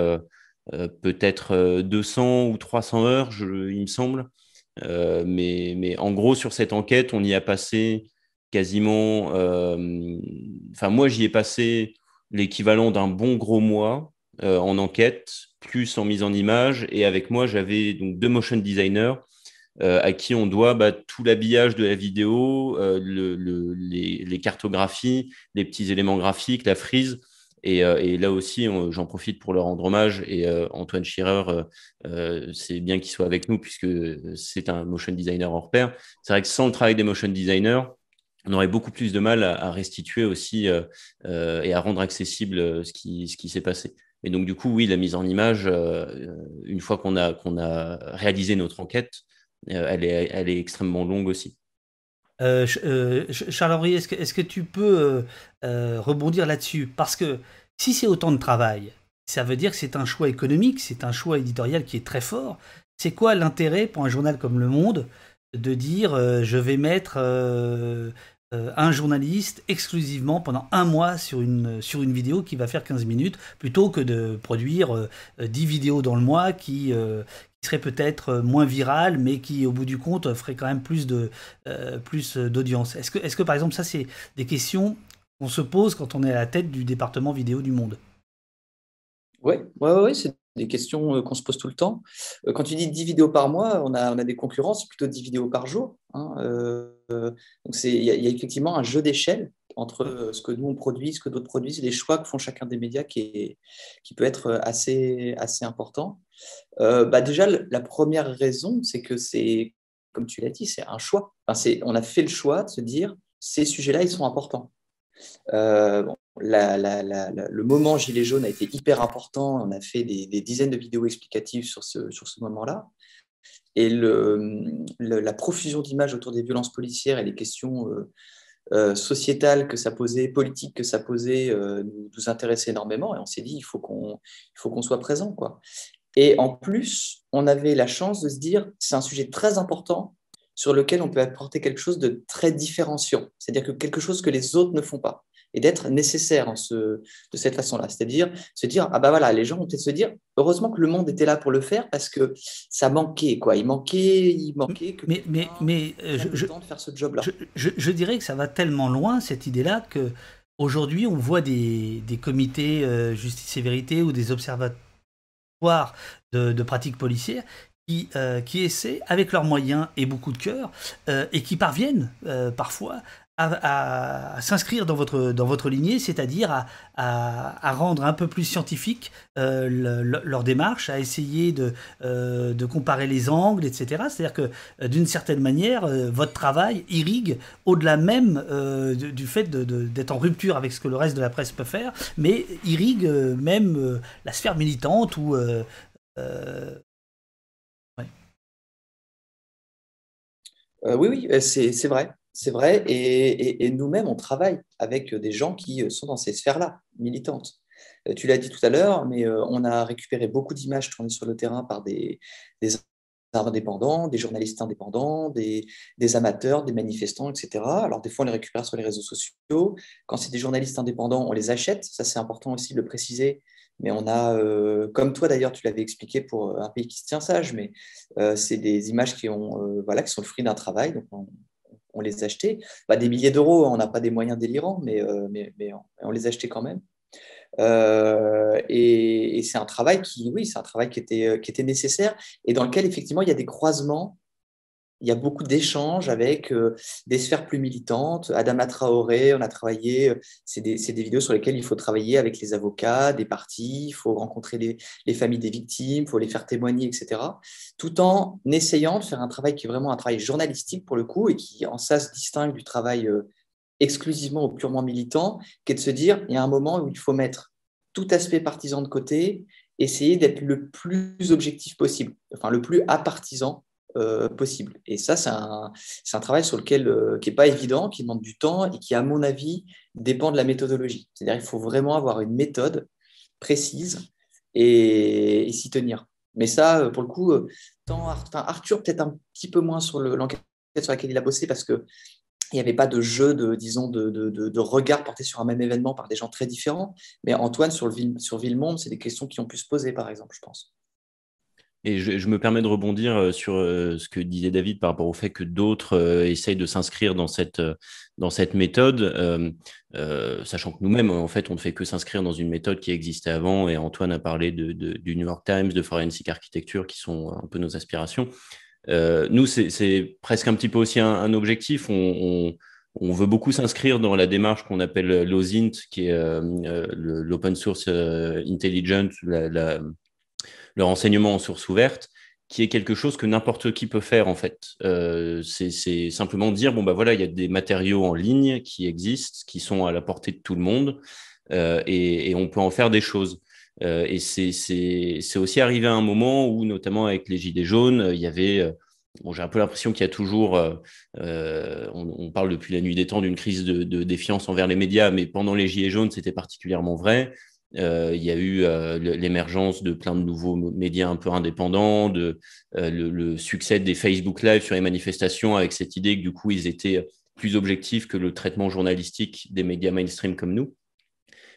peut-être 200 ou 300 heures, il me semble. mais, mais en gros, sur cette enquête, on y a passé quasiment. Enfin, moi, j'y ai passé l'équivalent d'un bon gros mois en enquête, plus en mise en image. Et avec moi, j'avais donc deux motion designers euh, à qui on doit bah, tout l'habillage de la vidéo, euh, les, cartographies, les petits éléments graphiques, la frise. Et, euh, là aussi, j'en profite pour leur rendre hommage. Et Antoine Schirer, c'est bien qu'il soit avec nous puisque c'est un motion designer hors pair. C'est vrai que sans le travail des motion designers, on aurait beaucoup plus de mal à, restituer aussi et à rendre accessible ce qui, ce qui s'est passé. Et donc, du coup, oui, la mise en image, une fois qu'on a, a réalisé notre enquête, euh, elle, est, elle est extrêmement longue aussi.
Euh, euh, Charles-Henri, est-ce que, est que, tu peux rebondir là-dessus? Parce que si c'est autant de travail, ça veut dire que c'est un choix économique, c'est un choix éditorial qui est très fort. C'est quoi l'intérêt pour un journal comme Le Monde de dire je vais mettre un journaliste exclusivement pendant un mois sur une, sur une vidéo qui va faire 15 minutes, plutôt que de produire 10 vidéos dans le mois qui, qui serait peut-être euh, moins viral, mais qui, au bout du compte, ferait quand même plus euh, d'audience. Est-ce que, est-ce que, par exemple, ça, c'est des questions qu'on se pose quand on est à la tête du département vidéo du Monde?
Oui, ouais, ouais, c'est des questions euh, qu'on se pose tout le temps. Quand tu dis 10 vidéos par mois, on a, des concurrents, c'est plutôt 10 vidéos par jour. Hein, donc il y, a effectivement un jeu d'échelle entre ce que nous on produit, ce que d'autres produisent, les choix que font chacun des médias qui, peut être assez, important. Euh, bah déjà, la première raison, c'est que c'est, comme tu l'as dit, c'est un choix. On a fait le choix de se dire, ces sujets-là, ils sont importants. Euh, le moment Gilet jaune a été hyper important. On a fait des, dizaines de vidéos explicatives sur ce, moment-là. Et la profusion d'images autour des violences policières et les questions euh, sociétales que ça posait, politiques que ça posait, nous, nous intéressait énormément. Et on s'est dit, il faut qu'on soit présent. Et en plus, on avait la chance de se dire, c'est un sujet très important sur lequel on peut apporter quelque chose de très différenciant, c'est-à-dire que quelque chose que les autres ne font pas, et d'être nécessaire en ce, de cette façon-là. C'est-à-dire se dire, ah ben voilà, les gens vont peut-être se dire, heureusement que le monde était là pour le faire parce que ça manquait, quoi. Il manquait, il manquait que
mais, mais, mais euh, je, de faire ce job-là. Je, je, dirais que ça va tellement loin, cette idée-là, que aujourd'hui, on voit des, des comités euh, justice et vérité ou des observateurs de, pratiques policières qui, euh, qui, essaient, avec leurs moyens et beaucoup de cœur, euh, et qui parviennent euh, parfois à, s'inscrire dans votre, dans votre lignée, c'est-à-dire à, à, rendre un peu plus scientifique leur démarche, à essayer de, de, comparer les angles, etc. C'est-à-dire que d'une certaine manière, votre travail irrigue au-delà même du, fait d'être en rupture avec ce que le reste de la presse peut faire, mais irrigue même la sphère militante ou
euh, euh, oui, oui, c'est vrai. C'est vrai. Et, nous-mêmes, on travaille avec des gens qui sont dans ces sphères-là, militantes. Euh, tu l'as dit tout à l'heure, mais on a récupéré beaucoup d'images tournées sur le terrain par des, indépendants, des journalistes indépendants, des, amateurs, des manifestants, etc. Alors, des fois, on les récupère sur les réseaux sociaux. Quand c'est des journalistes indépendants, on les achète. Ça, c'est important aussi de le préciser. Mais on a, euh, comme toi d'ailleurs, tu l'avais expliqué pour euh, un pays qui se tient sage, mais euh, c'est des images qui, ont, voilà, qui sont le fruit d'un travail, donc on, les a achetées. Bah, des milliers d'euros, on n'a pas des moyens délirants, mais, mais, mais on, les a achetés quand même. et, et c'est un travail qui, oui, c'est un travail qui était, qui était nécessaire et dans lequel effectivement il y a des croisements il y a beaucoup d'échanges avec euh, des sphères plus militantes. Adama Traoré, on a travaillé, euh, c'est des, vidéos sur lesquelles il faut travailler avec les avocats, des partis, il faut rencontrer les, les, familles des victimes, il faut les faire témoigner, etc. Tout en essayant de faire un travail qui est vraiment un travail journalistique pour le coup et qui en ça se distingue du travail euh, exclusivement ou purement militant, qui est de se dire, il y a un moment où il faut mettre tout aspect partisan de côté, essayer d'être le plus objectif possible, enfin le plus apartisan euh, possible. Et ça, c'est un, travail sur lequel, euh, qui n'est pas évident, qui demande du temps et qui, à mon avis, dépend de la méthodologie. C'est-à-dire qu'il faut vraiment avoir une méthode précise et, s'y tenir. Mais ça, euh, pour le coup, tant Arthur, peut-être un petit peu moins sur l'enquête sur laquelle il a bossé parce que il n'y avait pas de jeu de, disons, de, regard porté sur un même événement par des gens très différents. Mais Antoine, sur, le, sur Villemonde, c'est des questions qui ont pu se poser, par exemple, je pense.
Et je, me permets de rebondir euh, sur euh, ce que disait David par rapport au fait que d'autres euh, essayent de s'inscrire dans cette, dans cette méthode, sachant que nous-mêmes, en fait, on ne fait que s'inscrire dans une méthode qui existait avant. Et Antoine a parlé de, du New York Times, de Forensic Architecture, qui sont un peu nos aspirations. nous, c'est presque un petit peu aussi un, objectif. On, veut beaucoup s'inscrire dans la démarche qu'on appelle l'OSINT, qui est l'Open Source Intelligent, la le renseignement en source ouverte, qui est quelque chose que n'importe qui peut faire en fait. Euh, c'est simplement dire bon bah voilà, il y a des matériaux en ligne qui existent, qui sont à la portée de tout le monde, euh, et, on peut en faire des choses. Euh, et c'est aussi arrivé à un moment où, notamment avec les gilets jaunes, il y avait Bon, j'ai un peu l'impression qu'il y a toujours, on, parle depuis la nuit des temps d'une crise de, de, défiance envers les médias, mais pendant les Gilets jaunes, c'était particulièrement vrai. Euh, il y a eu euh, l'émergence de plein de nouveaux médias un peu indépendants, euh, le, succès des Facebook Live sur les manifestations avec cette idée que du coup ils étaient plus objectifs que le traitement journalistique des médias mainstream comme nous.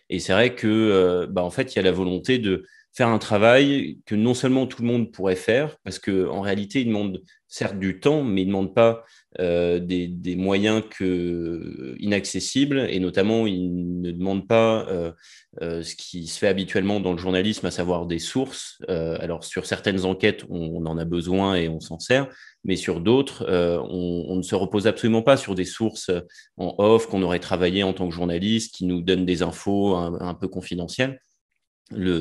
Et c'est vrai que, bah, en fait, il y a la volonté de faire un travail que non seulement tout le monde pourrait faire, parce qu'en réalité, il demande certes du temps, mais il ne demande pas euh, des, moyens que, inaccessibles, et notamment, il ne demande pas euh, euh, ce qui se fait habituellement dans le journalisme, à savoir des sources. alors, sur certaines enquêtes, on, en a besoin et on s'en sert, mais sur d'autres, on, ne se repose absolument pas sur des sources en off qu'on aurait travaillé en tant que journaliste, qui nous donnent des infos un peu confidentielles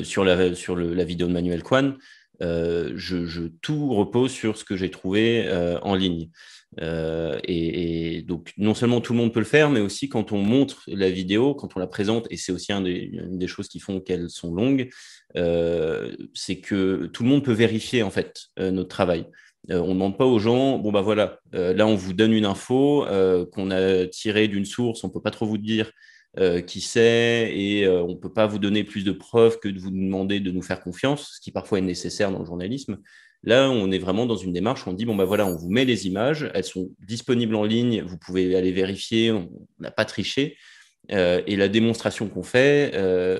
sur la, vidéo de Manuel Kwan, euh, je, tout repose sur ce que j'ai trouvé euh, en ligne. Euh, et, donc, non seulement tout le monde peut le faire, mais aussi quand on montre la vidéo, quand on la présente, et c'est aussi une des choses qui font qu'elles sont longues, c'est que tout le monde peut vérifier en fait notre travail. on ne demande pas aux gens, bon bah voilà, là on vous donne une info qu'on a tirée d'une source, on ne peut pas trop vous dire euh, qui sait, et euh, on ne peut pas vous donner plus de preuves que de vous demander de nous faire confiance, ce qui parfois est nécessaire dans le journalisme. Là, on est vraiment dans une démarche où on dit, bon, ben voilà, on vous met les images, elles sont disponibles en ligne, vous pouvez aller vérifier, on n'a pas triché. Euh, et la démonstration qu'on fait,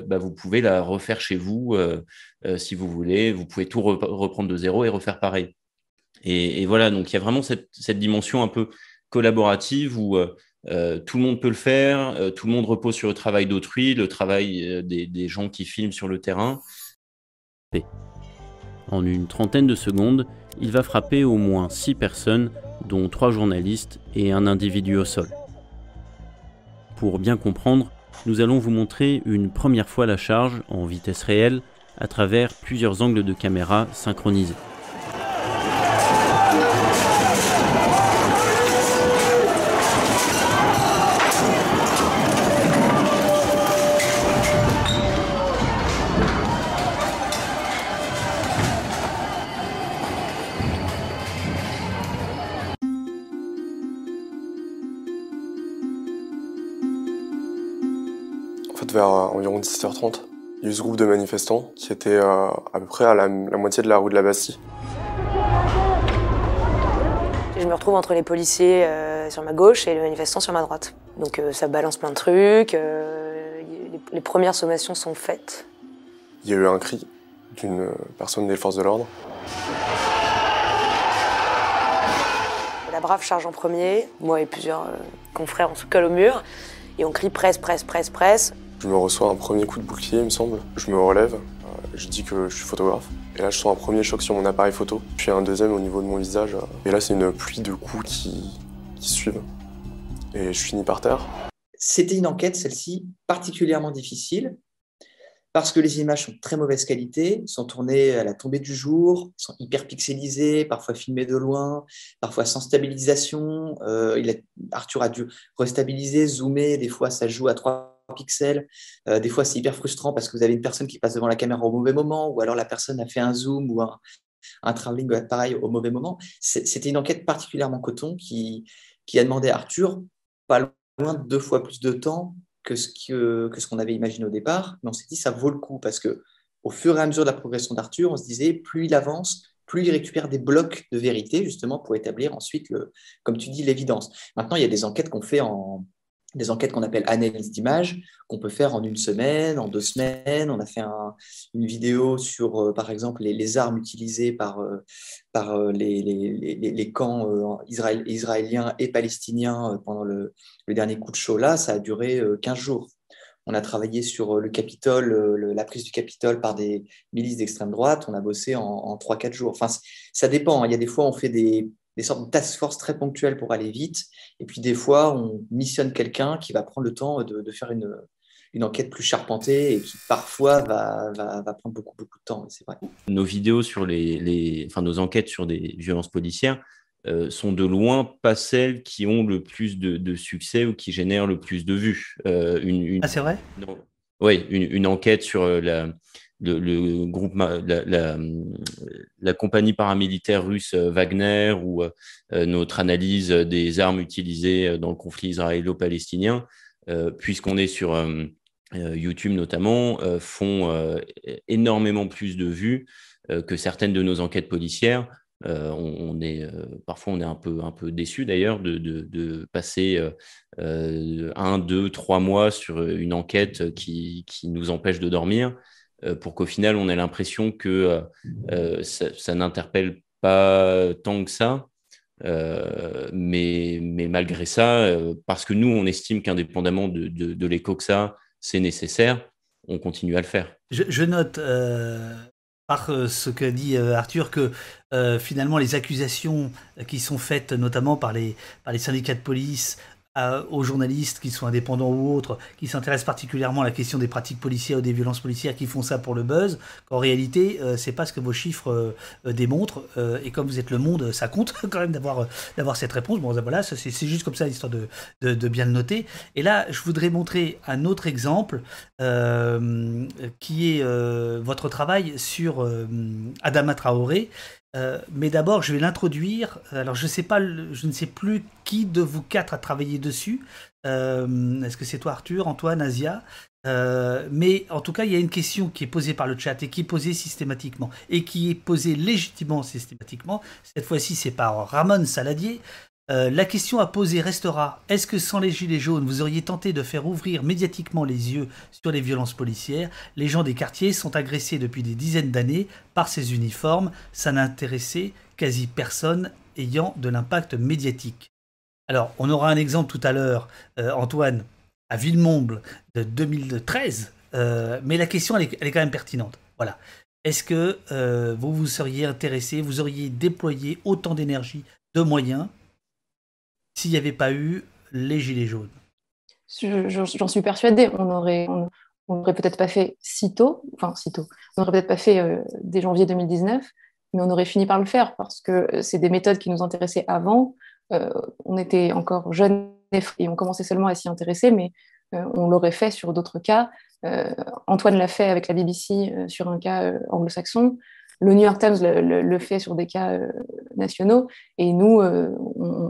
bah, vous pouvez la refaire chez vous si vous voulez. Vous pouvez tout reprendre de zéro et refaire pareil. Et, voilà, donc il y a vraiment cette, dimension un peu collaborative où euh, tout le monde peut le faire, euh, tout le monde repose sur le travail d'autrui, le travail euh, des, gens qui filment sur le terrain.
En une trentaine de secondes, il va frapper au moins six personnes, dont trois journalistes et un individu au sol. Pour bien comprendre, nous allons vous montrer une première fois la charge en vitesse réelle à travers plusieurs angles de caméra synchronisés.
Vers euh, environ 17h30. Il y a eu ce groupe de manifestants qui était euh, à peu près à la, moitié de la rue de la Bastille.
Je me retrouve entre les policiers euh, sur ma gauche et les manifestants sur ma droite. Donc ça balance plein de trucs. Les, les, premières sommations sont faites.
Il y a eu un cri d'une personne des forces de l'ordre.
La brave charge en premier, moi et plusieurs confrères on se colle au mur et on crie presse, presse, presse, presse.
Je me reçois un premier coup de bouclier, il me semble. Je me relève, euh, je dis que je suis photographe. Et là, je sens un premier choc sur mon appareil photo, puis un deuxième au niveau de mon visage. Et là, c'est une pluie de coups qui, qui suivent. Et je finis par terre.
C'était une enquête, celle-ci, particulièrement difficile, parce que les images sont de très mauvaise qualité, sont tournées à la tombée du jour, sont hyper pixelisées, parfois filmées de loin, parfois sans stabilisation. Euh, Arthur a dû restabiliser, zoomer, des fois ça joue à trois pixels. Euh, des fois, c'est hyper frustrant parce que vous avez une personne qui passe devant la caméra au mauvais moment, ou alors la personne a fait un zoom ou un, un travelling pareil au mauvais moment. C'était une enquête particulièrement coton qui, qui a demandé à Arthur pas loin de deux fois plus de temps que ce qu'on que ce avait imaginé au départ. Mais on s'est dit, ça vaut le coup parce que au fur et à mesure de la progression d'Arthur, on se disait, plus il avance, plus il récupère des blocs de vérité, justement, pour établir ensuite, le, comme tu dis, l'évidence. Maintenant, il y a des enquêtes qu'on fait en, des enquêtes qu'on appelle analyse d'images, qu'on peut faire en une semaine, en deux semaines. On a fait une vidéo sur, euh, par exemple, les, armes utilisées par, euh, par euh, les, les, les, camps israéliens et palestiniens pendant le, dernier coup de chaud. Là, ça a duré 15 jours. On a travaillé sur le Capitole, la prise du Capitole par des milices d'extrême droite. On a bossé en, en 3-4 jours. Enfin, ça dépend. Hein. Il y a des fois, on fait des, des sortes de task force très ponctuelles pour aller vite. Et puis des fois, on missionne quelqu'un qui va prendre le temps de, faire une, une, enquête plus charpentée et qui parfois va, va, prendre beaucoup, beaucoup de temps. C'est vrai.
Nos vidéos sur les, les, enfin nos enquêtes sur des violences policières euh, sont de loin pas celles qui ont le plus de, succès ou qui génèrent le plus de vues.
Euh, une, Ah c'est vrai?
Oui, une, une, enquête sur euh, la, le, groupe, la, compagnie paramilitaire russe euh, Wagner ou euh, notre analyse des armes utilisées dans le conflit israélo-palestinien, euh, puisqu'on est sur YouTube notamment, font énormément plus de vues que certaines de nos enquêtes policières. on, est parfois on est un peu un peu déçu d'ailleurs de, de, passer un, deux, trois mois sur une enquête qui, qui nous empêche de dormir euh, pour qu'au final, on ait l'impression que euh, euh, ça, n'interpelle pas tant que ça. mais, mais, malgré ça, parce que nous, on estime qu'indépendamment de, de, l'écho que ça, c'est nécessaire, on continue à le faire.
Je, note par ce que dit Arthur que finalement les accusations qui sont faites notamment par les, par les syndicats de police aux journalistes, qui sont indépendants ou autres, qui s'intéressent particulièrement à la question des pratiques policières ou des violences policières, qui font ça pour le buzz, qu'en réalité, euh, c'est pas ce que vos chiffres euh, euh, démontrent. et comme vous êtes le monde, ça compte quand même d'avoir d'avoir cette réponse. Bon, voilà, c'est juste comme ça, histoire de, de, de, bien le noter. Et là, je voudrais montrer un autre exemple, qui est votre travail sur Adama Traoré, euh, mais d'abord, je vais l'introduire. Alors, je, sais pas, je ne sais plus qui de vous quatre a travaillé dessus. Euh, est-ce que c'est toi, Arthur, Antoine, Asia? Euh, Mais en tout cas, il y a une question qui est posée par le chat et qui est posée systématiquement et qui est posée légitimement systématiquement. Cette fois-ci, c'est par Ramon Saladier. Euh, la question à poser restera est-ce que sans les Gilets jaunes, vous auriez tenté de faire ouvrir médiatiquement les yeux sur les violences policières? Les gens des quartiers sont agressés depuis des dizaines d'années par ces uniformes. Ça n'intéressait quasi personne ayant de l'impact médiatique. Alors, on aura un exemple tout à l'heure, euh, Antoine, à Villemomble de 2013, euh, mais la question, est, elle est, quand même pertinente. Voilà. Est-ce que vous vous seriez intéressé, vous auriez déployé autant d'énergie, de moyens s'il n'y avait pas eu les Gilets jaunes
J'en suis persuadée. On aurait, on, aurait peut-être pas fait si tôt, enfin si tôt, on n'aurait peut-être pas fait euh, dès janvier 2019, mais on aurait fini par le faire parce que c'est des méthodes qui nous intéressaient avant. Euh, on était encore jeunes et on commençait seulement à s'y intéresser, mais euh, on l'aurait fait sur d'autres cas. Antoine l'a fait avec la BBC sur un cas anglo-saxon le New York Times le, fait sur des cas euh, nationaux et nous, euh,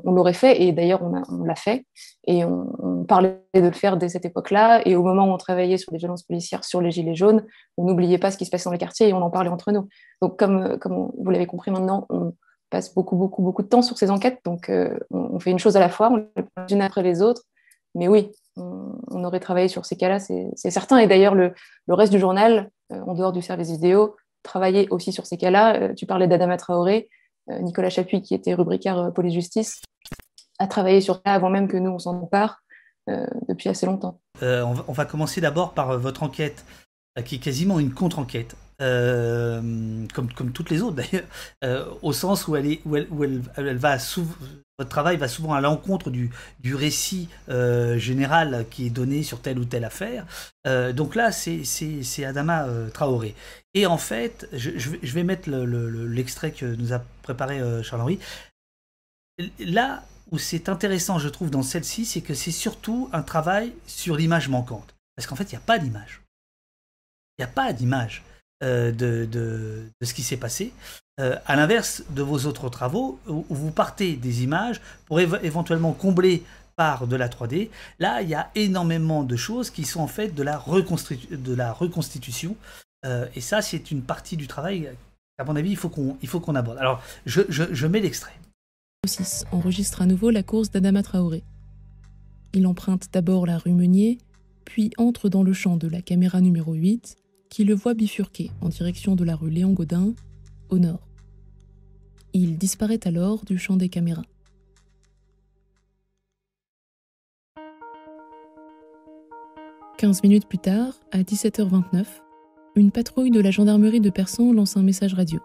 on, l'aurait fait et d'ailleurs on, l'a fait et on, parlait de le faire dès cette époque-là et au moment où on travaillait sur les violences policières, sur les gilets jaunes, on n'oubliait pas ce qui se passait dans les quartiers et on en parlait entre nous. Donc comme, comme vous l'avez compris maintenant, on passe beaucoup, beaucoup, beaucoup de temps sur ces enquêtes, donc euh, on, fait une chose à la fois, on les prend une après les autres, mais oui, on, aurait travaillé sur ces cas-là, c'est certain. Et d'ailleurs, le, le, reste du journal, en dehors du service vidéo, travailler aussi sur ces cas-là. Euh, tu parlais d'Adama Traoré, euh, Nicolas Chapuis, qui était rubricaire euh, police-justice, a travaillé sur ça avant même que nous, on s'en empare, depuis assez longtemps.
on, va, commencer d'abord par votre enquête, qui est quasiment une contre-enquête. Comme, comme toutes les autres d'ailleurs, au sens où elle, est, où elle, où elle, elle va votre travail va souvent à l'encontre du, du récit général qui est donné sur telle ou telle affaire. donc là, c'est Adama Traoré. Et en fait, je, vais mettre l'extrait que nous a préparé euh, Charles-Henri. Là où c'est intéressant, je trouve, dans celle-ci, c'est que c'est surtout un travail sur l'image manquante. Parce qu'en fait, il n'y a pas d'image. Il n'y a pas d'image euh, de, ce qui s'est passé. Euh, à l'inverse de vos autres travaux, où, vous partez des images pour éventuellement combler par de la 3D. Là, il y a énormément de choses qui sont en fait de la, reconstitution euh, et ça, c'est une partie du travail qu'à mon avis, il faut qu'on qu'on aborde. Alors, je, je, je mets l'extrait.
6 enregistre à nouveau la course d'Adama Traoré. Il emprunte d'abord la rue Meunier, puis entre dans le champ de la caméra numéro 8, qui le voit bifurquer en direction de la rue Léon Godin, au nord. Il disparaît alors du champ des caméras. Quinze minutes plus tard, à 17h29, une patrouille de la gendarmerie de Persan lance un message radio.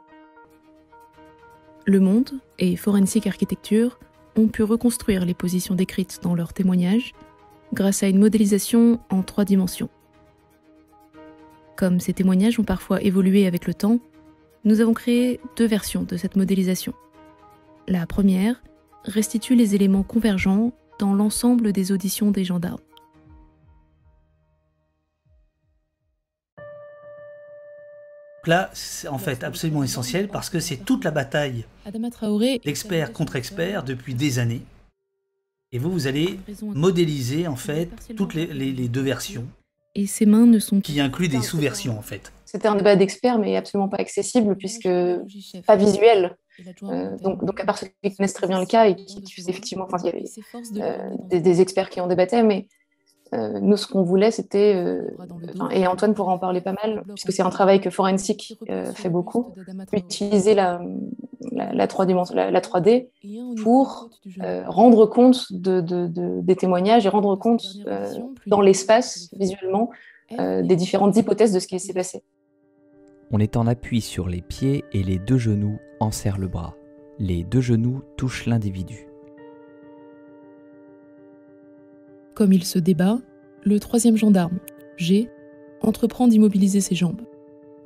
Le Monde et Forensic Architecture ont pu reconstruire les positions décrites dans leurs témoignages grâce à une modélisation en trois dimensions. Comme ces témoignages ont parfois évolué avec le temps, nous avons créé deux versions de cette modélisation. La première restitue les éléments convergents dans l'ensemble des auditions des gendarmes.
Là, c'est en fait absolument essentiel parce que c'est toute la bataille d'expert contre expert depuis des années. Et vous, vous allez modéliser en fait toutes les, les deux versions.
Et ses mains ne sont
qui incluent des sous-versions en fait.
C'était un débat d'experts, mais absolument pas accessible puisque pas visuel. Euh, donc, donc, à part ceux qui connaissent très bien le cas et qui, faisaient effectivement, enfin, il y avait euh, des, des, experts qui en débattaient, mais euh, nous, ce qu'on voulait, c'était, euh, et Antoine pourra en parler pas mal, puisque c'est un travail que Forensic euh, fait beaucoup, utiliser la, la, 3D, la, 3D pour rendre compte de, de, des témoignages et rendre compte dans l'espace, visuellement, des différentes hypothèses de ce qui s'est passé.
On est en appui sur les pieds et les deux genoux enserrent le bras. Les deux genoux touchent l'individu.
Comme il se débat, le troisième gendarme, G, entreprend d'immobiliser ses jambes.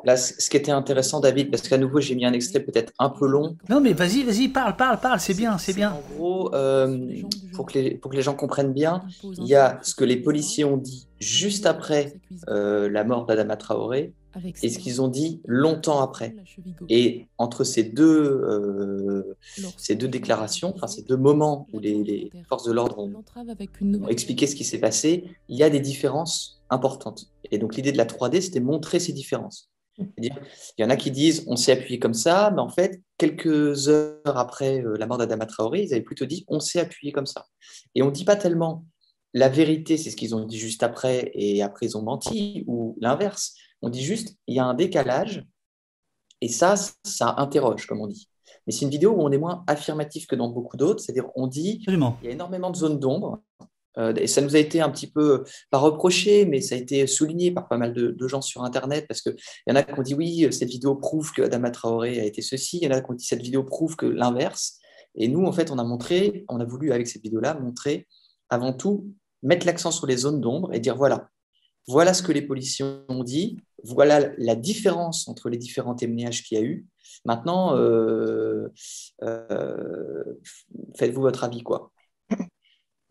Là, ce qui était intéressant, David, parce qu'à nouveau, j'ai mis un extrait peut-être un peu long.
Non, mais vas-y, vas-y, parle, parle, parle, c'est bien, c'est bien.
En gros, euh, pour, que les, pour que les gens comprennent bien, il y a ce que les policiers ont dit juste après euh, la mort d'Adama Traoré et ce qu'ils ont dit longtemps après. Et entre ces deux, euh, ces deux déclarations, enfin ces deux moments où les, forces de l'ordre ont, ont, expliqué ce qui s'est passé, il y a des différences importantes. Et donc l'idée de la 3D, c'était montrer ces différences. Il y en a qui disent on s'est appuyé comme ça, mais en fait, quelques heures après euh, la mort d'Adama Traoré, ils avaient plutôt dit on s'est appuyé comme ça. Et on ne dit pas tellement la vérité, c'est ce qu'ils ont dit juste après, et après ils ont menti, ou l'inverse. On dit juste, il y a un décalage, et ça, ça interroge, comme on dit. Mais c'est une vidéo où on est moins affirmatif que dans beaucoup d'autres, c'est-à-dire on dit,
Absolument.
il y a énormément de zones d'ombre, et ça nous a été un petit peu, pas reproché, mais ça a été souligné par pas mal de, gens sur Internet, parce qu'il y en a qui ont dit, oui, cette vidéo prouve que Adama Traoré a été ceci, il y en a qui ont dit, cette vidéo prouve que l'inverse. Et nous, en fait, on a montré, on a voulu, avec cette vidéo-là, montrer avant tout, mettre l'accent sur les zones d'ombre et dire, voilà, voilà ce que les policiers ont dit, voilà la différence entre les différents témoignages qu'il y a eu. Maintenant, euh, euh, faites-vous votre avis, quoi.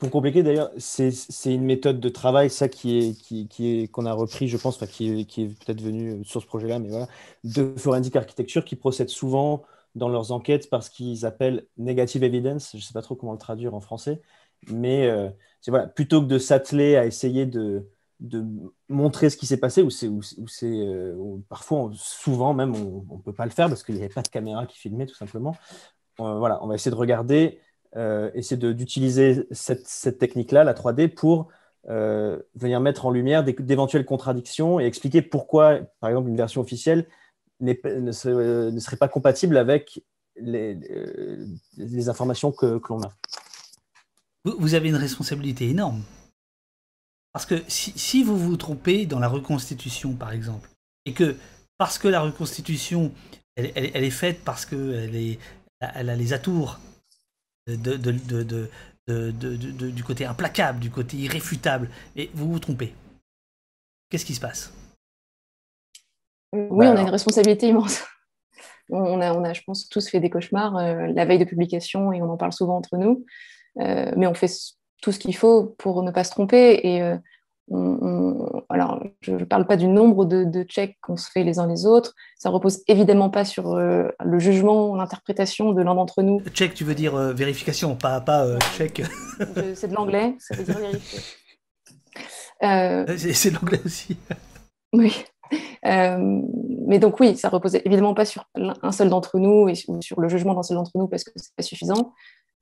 Pour compliquer, d'ailleurs, c'est une méthode de travail, ça qui est qui, est qu'on a repris, je pense, qui est, qui est peut-être venu sur ce projet-là, mais voilà, de Forensic Architecture qui procèdent souvent dans leurs enquêtes parce qu'ils appellent negative evidence. Je ne sais pas trop comment le traduire en français, mais euh, voilà, plutôt que de s'atteler à essayer de de montrer ce qui s'est passé, ou c'est, c'est euh, parfois, souvent même, on ne peut pas le faire parce qu'il n'y avait pas de caméra qui filmait tout simplement. Euh, voilà, on va essayer de regarder, euh, essayer d'utiliser cette, technique-là, la 3D, pour venir mettre en lumière d'éventuelles contradictions et expliquer pourquoi, par exemple, une version officielle ne serait, ne, serait, pas compatible avec les, informations que, que l'on a.
Vous avez une responsabilité énorme parce que si, vous vous trompez dans la reconstitution, par exemple, et que parce que la reconstitution, elle, est faite parce qu'elle elle a les atours de, du côté implacable, du côté irréfutable, et vous vous trompez, qu'est-ce qui se passe?
Oui, on a une responsabilité immense. On a, on a, je pense, tous fait des cauchemars euh, la veille de publication et on en parle souvent entre nous. Euh, mais on fait tout ce qu'il faut pour ne pas se tromper. Et euh, alors, je ne parle pas du nombre de, checks qu'on se fait les uns les autres. Ça repose évidemment pas sur euh, le jugement, l'interprétation de l'un d'entre nous.
Check, tu veux dire euh, vérification, pas, pas check.
C'est de l'anglais, ça veut dire vérifier.
C'est de l'anglais aussi.
oui. mais donc oui, ça repose évidemment pas sur un seul d'entre nous et sur le jugement d'un seul d'entre nous parce que c'est pas suffisant.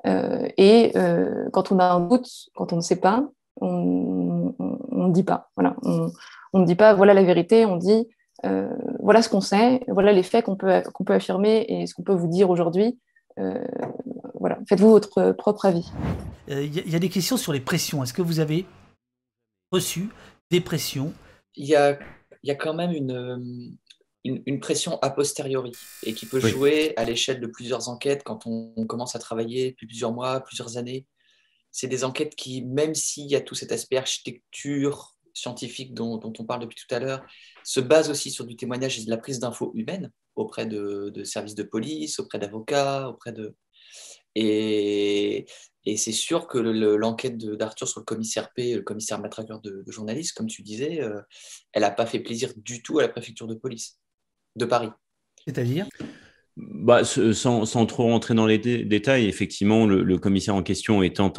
Euh, et euh, quand on a un doute, quand on ne sait pas, on ne dit pas. Voilà, on ne dit pas voilà la vérité, on dit euh, voilà ce qu'on sait, voilà les faits qu'on peut, qu'on peut affirmer et ce qu'on peut vous dire aujourd'hui. Euh, voilà, faites-vous votre propre avis.
Il y, a des questions sur les pressions. Est-ce que vous avez reçu des pressions?
Il y a, y a quand même une, une, pression a posteriori et qui peut jouer à l'échelle de plusieurs enquêtes quand on, on, commence à travailler depuis plusieurs mois, plusieurs années. C'est des enquêtes qui, même s'il y a tout cet aspect architecture, scientifique dont, on parle depuis tout à l'heure se base aussi sur du témoignage et de la prise d'infos humaines auprès de, services de police, auprès d'avocats, auprès de... Et, c'est sûr que l'enquête d'Arthur sur le commissaire P, le commissaire matraqueur de, de journalistes, comme tu disais, euh, elle n'a pas fait plaisir du tout à la préfecture de police de Paris.
C'est-à-dire?
Bah, sans, sans, trop rentrer dans les détails, effectivement, le, commissaire en question étant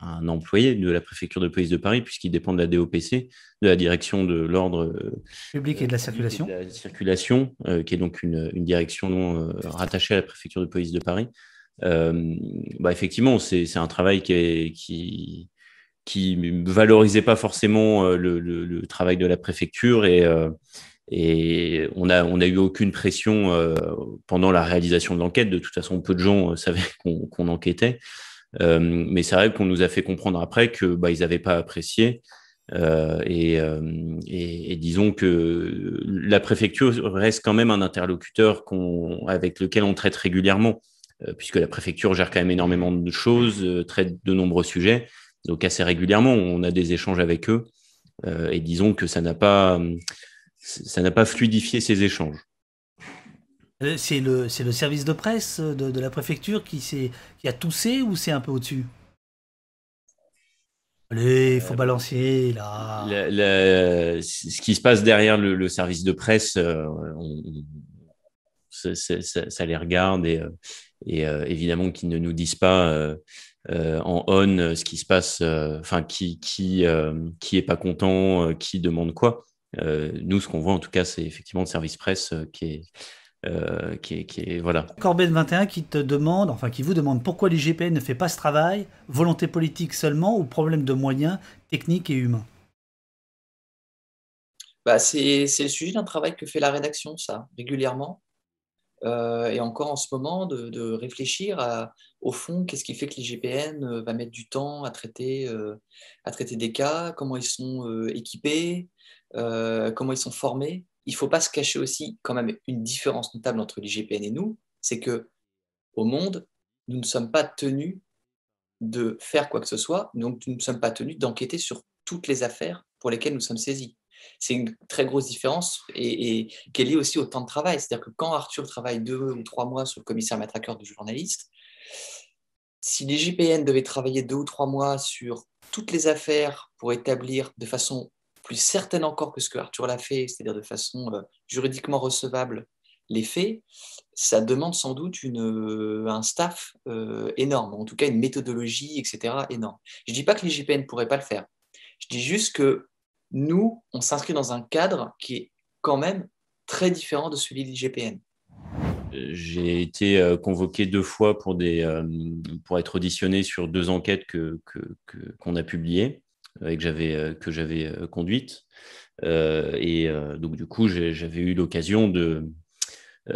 un, employé de la préfecture de police de Paris, puisqu'il dépend de la DOPC, de la direction de l'ordre euh,
public et de la circulation,
de la circulation euh, qui est donc une, une direction euh, rattachée à la préfecture de police de Paris. bah, effectivement, c'est un travail qui, est, qui, qui valorisait pas forcément le, le, le, travail de la préfecture et et on n'a on a eu aucune pression euh, pendant la réalisation de l'enquête. De toute façon, peu de gens euh, savaient qu'on enquêtait. Euh, mais c'est vrai qu'on nous a fait comprendre après que bah, ils n'avaient pas apprécié. Et, et, et, disons que la préfecture reste quand même un interlocuteur avec lequel on traite régulièrement, puisque la préfecture gère quand même énormément de choses, traite de nombreux sujets. Donc assez régulièrement, on a des échanges avec eux. et disons que ça n'a pas ça n'a pas fluidifié ces échanges.
Euh, c'est le, le service de presse de, la préfecture qui, qui a toussé ou c'est un peu au-dessus? Allez, il faut euh, balancer là.
ce qui se passe derrière le, service de presse, euh, ça, les regarde et, et évidemment qu'ils ne nous disent pas en on ce qui se passe, enfin qui qui qui est pas content, qui demande quoi. Euh, nous, ce qu'on voit en tout cas, c'est effectivement le service presse euh, qui est, euh, qui est, qui est, voilà.
Corben 21 qui te demande, enfin qui vous demande pourquoi l'IGPN ne fait pas ce travail, volonté politique seulement ou problème de moyens techniques et humains?
Bah, C'est le sujet d'un travail que fait la rédaction, ça, régulièrement. Et encore en ce moment, de, réfléchir au fond, qu'est-ce qui fait que l'IGPN va mettre du temps à traiter, à traiter des cas, comment ils sont équipés, euh, comment ils sont formés. Il ne faut pas se cacher aussi quand même une différence notable entre l'IGPN et nous, c'est que au monde, nous ne sommes pas tenus de faire quoi que ce soit, donc nous ne sommes pas tenus d'enquêter sur toutes les affaires pour lesquelles nous sommes saisis. C'est une très grosse différence et, qui est liée aussi au temps de travail. C'est-à-dire que quand Arthur travaille deux ou trois mois sur le commissaire matraqueur du journaliste, si l'IGPN devait travailler deux ou trois mois sur toutes les affaires pour établir de façon plus certaine encore que ce que Arthur l'a fait, c'est-à-dire de façon euh, juridiquement recevable, les faits, ça demande sans doute une, euh, un staff euh, énorme, en tout cas une méthodologie, etc. énorme. Je ne dis pas que l'IGPN ne pourrait pas le faire. Je dis juste que nous, on s'inscrit dans un cadre qui est quand même très différent de celui de l'IGPN.
J'ai été convoqué deux fois pour, des, pour être auditionné sur deux enquêtes qu'on que, que, a publiées j'avais euh, que j'avais euh, conduite. Euh, et donc du coup, j'avais eu l'occasion de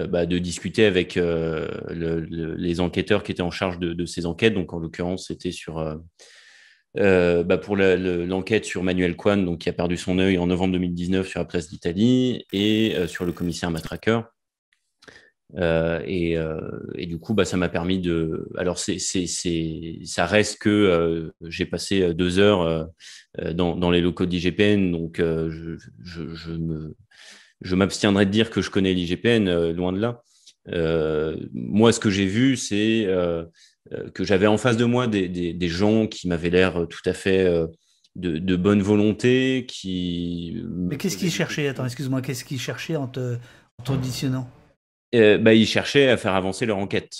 bah, de discuter avec les enquêteurs qui étaient en charge de, ces enquêtes. Donc, en l'occurrence, c'était sur bah, pour l'enquête sur Manuel Kwan, donc qui a perdu son œil en novembre 2019 sur la place d'Italie, et sur le commissaire Matraqueur, euh, et, euh, du coup, bah, ça m'a permis de. Alors, c'est, ça reste que euh, j'ai passé deux heures dans, dans, les locaux d'IGPN, donc je, je, je m'abstiendrai de dire que je connais l'IGPN, loin de là. moi, ce que j'ai vu, c'est que j'avais en face de moi des, des, des gens qui m'avaient l'air tout à fait de, de, bonne volonté, qui.
Mais qu'est-ce qu'ils cherchaient? Attends, excuse-moi, qu'est-ce qu'ils cherchaient en, te, en t'auditionnant?
Euh, bah, ils cherchaient à faire avancer leur enquête.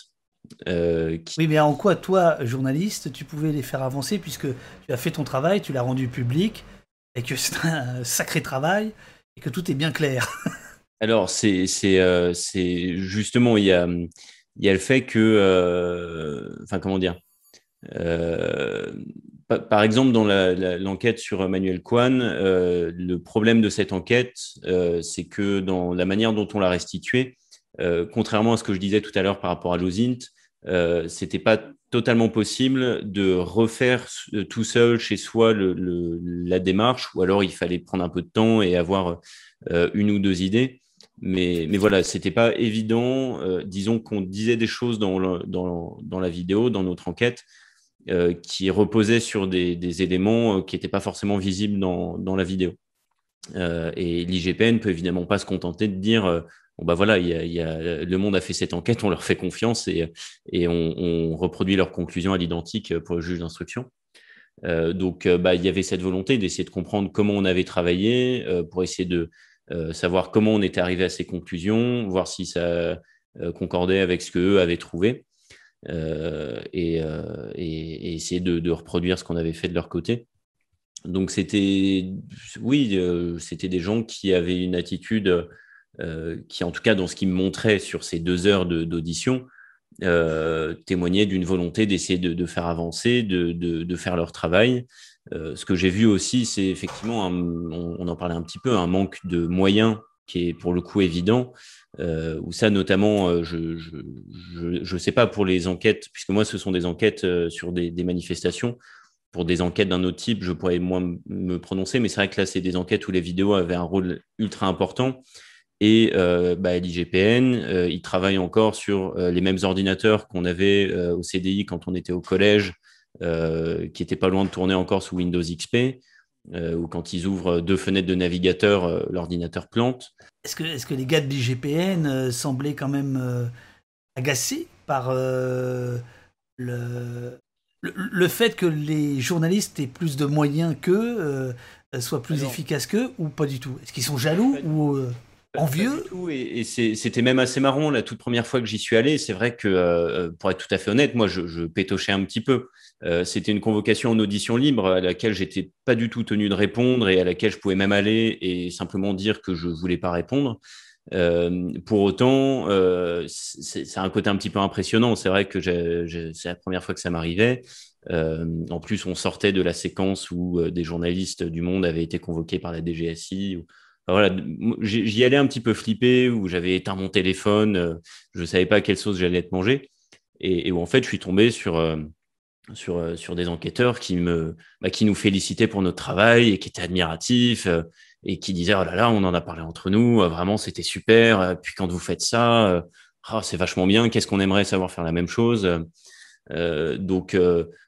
Euh, oui, mais en quoi, toi, journaliste, tu pouvais les faire avancer puisque tu as fait ton travail, tu l'as rendu public, et que c'est un sacré travail, et que tout est bien clair?
Alors, c'est euh, justement, il y a, y a le fait que. Enfin, comment dire par exemple, dans l'enquête sur Manuel Kwan, le problème de cette enquête, c'est que dans la manière dont on l'a restituée, contrairement à ce que je disais tout à l'heure par rapport à Lozint, c'était pas totalement possible de refaire tout seul chez soi la démarche, ou alors il fallait prendre un peu de temps et avoir une ou deux idées. Mais, mais voilà, c'était pas évident. disons qu'on disait des choses dans, dans, dans, la vidéo, dans notre enquête, euh, qui reposait sur des, éléments euh, qui n'étaient pas forcément visibles dans, la vidéo. Euh, et l'IGPN peut évidemment pas se contenter de dire bon bah voilà, le monde a fait cette enquête, on leur fait confiance et, on, reproduit leurs conclusions à l'identique pour le juge d'instruction. donc bah, il y avait cette volonté d'essayer de comprendre comment on avait travaillé pour essayer de savoir comment on était arrivé à ces conclusions, voir si ça concordait avec ce qu'eux avaient trouvé. Euh, euh, et, essayer de, reproduire ce qu'on avait fait de leur côté. Donc c'était, oui, euh, c'était des gens qui avaient une attitude qui, en tout cas dans ce qu'ils me montraient sur ces deux heures d'audition, témoignait d'une volonté d'essayer de, faire avancer, de, faire leur travail. Ce que j'ai vu aussi, c'est effectivement, on, en parlait un petit peu, un manque de moyens qui est pour le coup évident. Euh, ou ça notamment, euh, je ne sais pas pour les enquêtes, puisque moi ce sont des enquêtes euh, sur des, manifestations. Pour des enquêtes d'un autre type, je pourrais moins me prononcer, mais c'est vrai que là, c'est des enquêtes où les vidéos avaient un rôle ultra important. Et bah, l'IGPN, ils travaillent encore sur les mêmes ordinateurs qu'on avait au CDI quand on était au collège, qui n'étaient pas loin de tourner encore sous Windows XP. Euh, ou quand ils ouvrent deux fenêtres de navigateur, euh, l'ordinateur plante.
Est-ce que, est que, les gars de l'IGPN euh, semblaient quand même agacés par le, le, fait que les journalistes aient plus de moyens qu'eux, soient plus efficaces qu'eux, ou pas du tout? Est-ce qu'ils sont jaloux ou envieux
Et, c'était même assez marrant la toute première fois que j'y suis allé. C'est vrai que, pour être tout à fait honnête, moi, je, je pétochais un petit peu. Euh, c'était une convocation en audition libre à laquelle j'étais pas du tout tenu de répondre et à laquelle je pouvais même aller et simplement dire que je voulais pas répondre. Euh, pour autant, euh, c'est un côté un petit peu impressionnant. C'est vrai que c'est la première fois que ça m'arrivait. en plus, on sortait de la séquence où des journalistes du Monde avaient été convoqués par la DGSI. Voilà, j'y allais un petit peu flippé, où j'avais éteint mon téléphone, je ne savais pas quelle sauce j'allais être mangé, et, où en fait, je suis tombé sur sur, euh, sur des enquêteurs qui, me, bah, qui nous félicitaient pour notre travail et qui étaient admiratifs euh, et qui disaient Oh là là, on en a parlé entre nous, euh, vraiment c'était super. Puis quand vous faites ça, oh, c'est vachement bien, qu'est-ce qu'on aimerait savoir faire la même chose donc,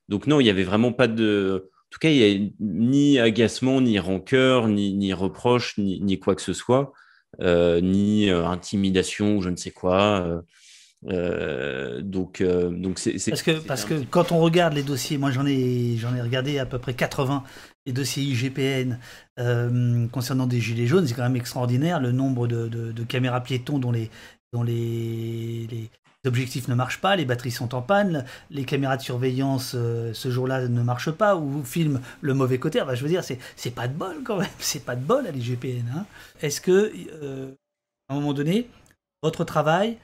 donc, non, il n'y avait vraiment pas de. En tout cas, il n'y a ni agacement, ni rancœur, ni, ni reproche, ni, ni, quoi que ce soit, ni intimidation ou je ne sais quoi. Euh, donc, euh, donc c'est
parce que parce que quand on regarde les dossiers, moi j'en ai j'en ai regardé à peu près 80 les dossiers IGPN euh, concernant des gilets jaunes, c'est quand même extraordinaire le nombre de, de, caméras piétons dont les dont les, les, objectifs ne marchent pas, les batteries sont en panne, les caméras de surveillance ce jour-là ne marchent pas ou filment le mauvais côté. je veux dire, c'est pas de bol quand même, c'est pas de bol à l'IGPN. Hein. Est-ce que à un moment donné, votre travail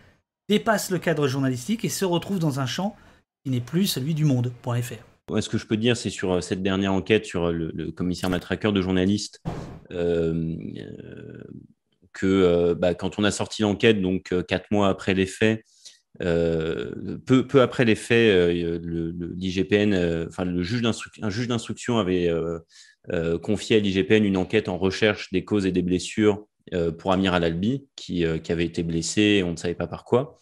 dépasse le cadre journalistique et se retrouve dans un champ qui n'est plus celui du monde.fr.
Ce que je peux dire, c'est sur euh, cette dernière enquête sur euh, le, commissaire matraqueur de journalistes, euh, que bah, quand on a sorti l'enquête, donc quatre mois après les faits, peu, peu, après les faits, l'IGPN, enfin le juge un juge d'instruction avait confié à l'IGPN une enquête en recherche des causes et des blessures euh, pour Amir Al-Albi, qui, euh, avait été blessé, on ne savait pas par quoi.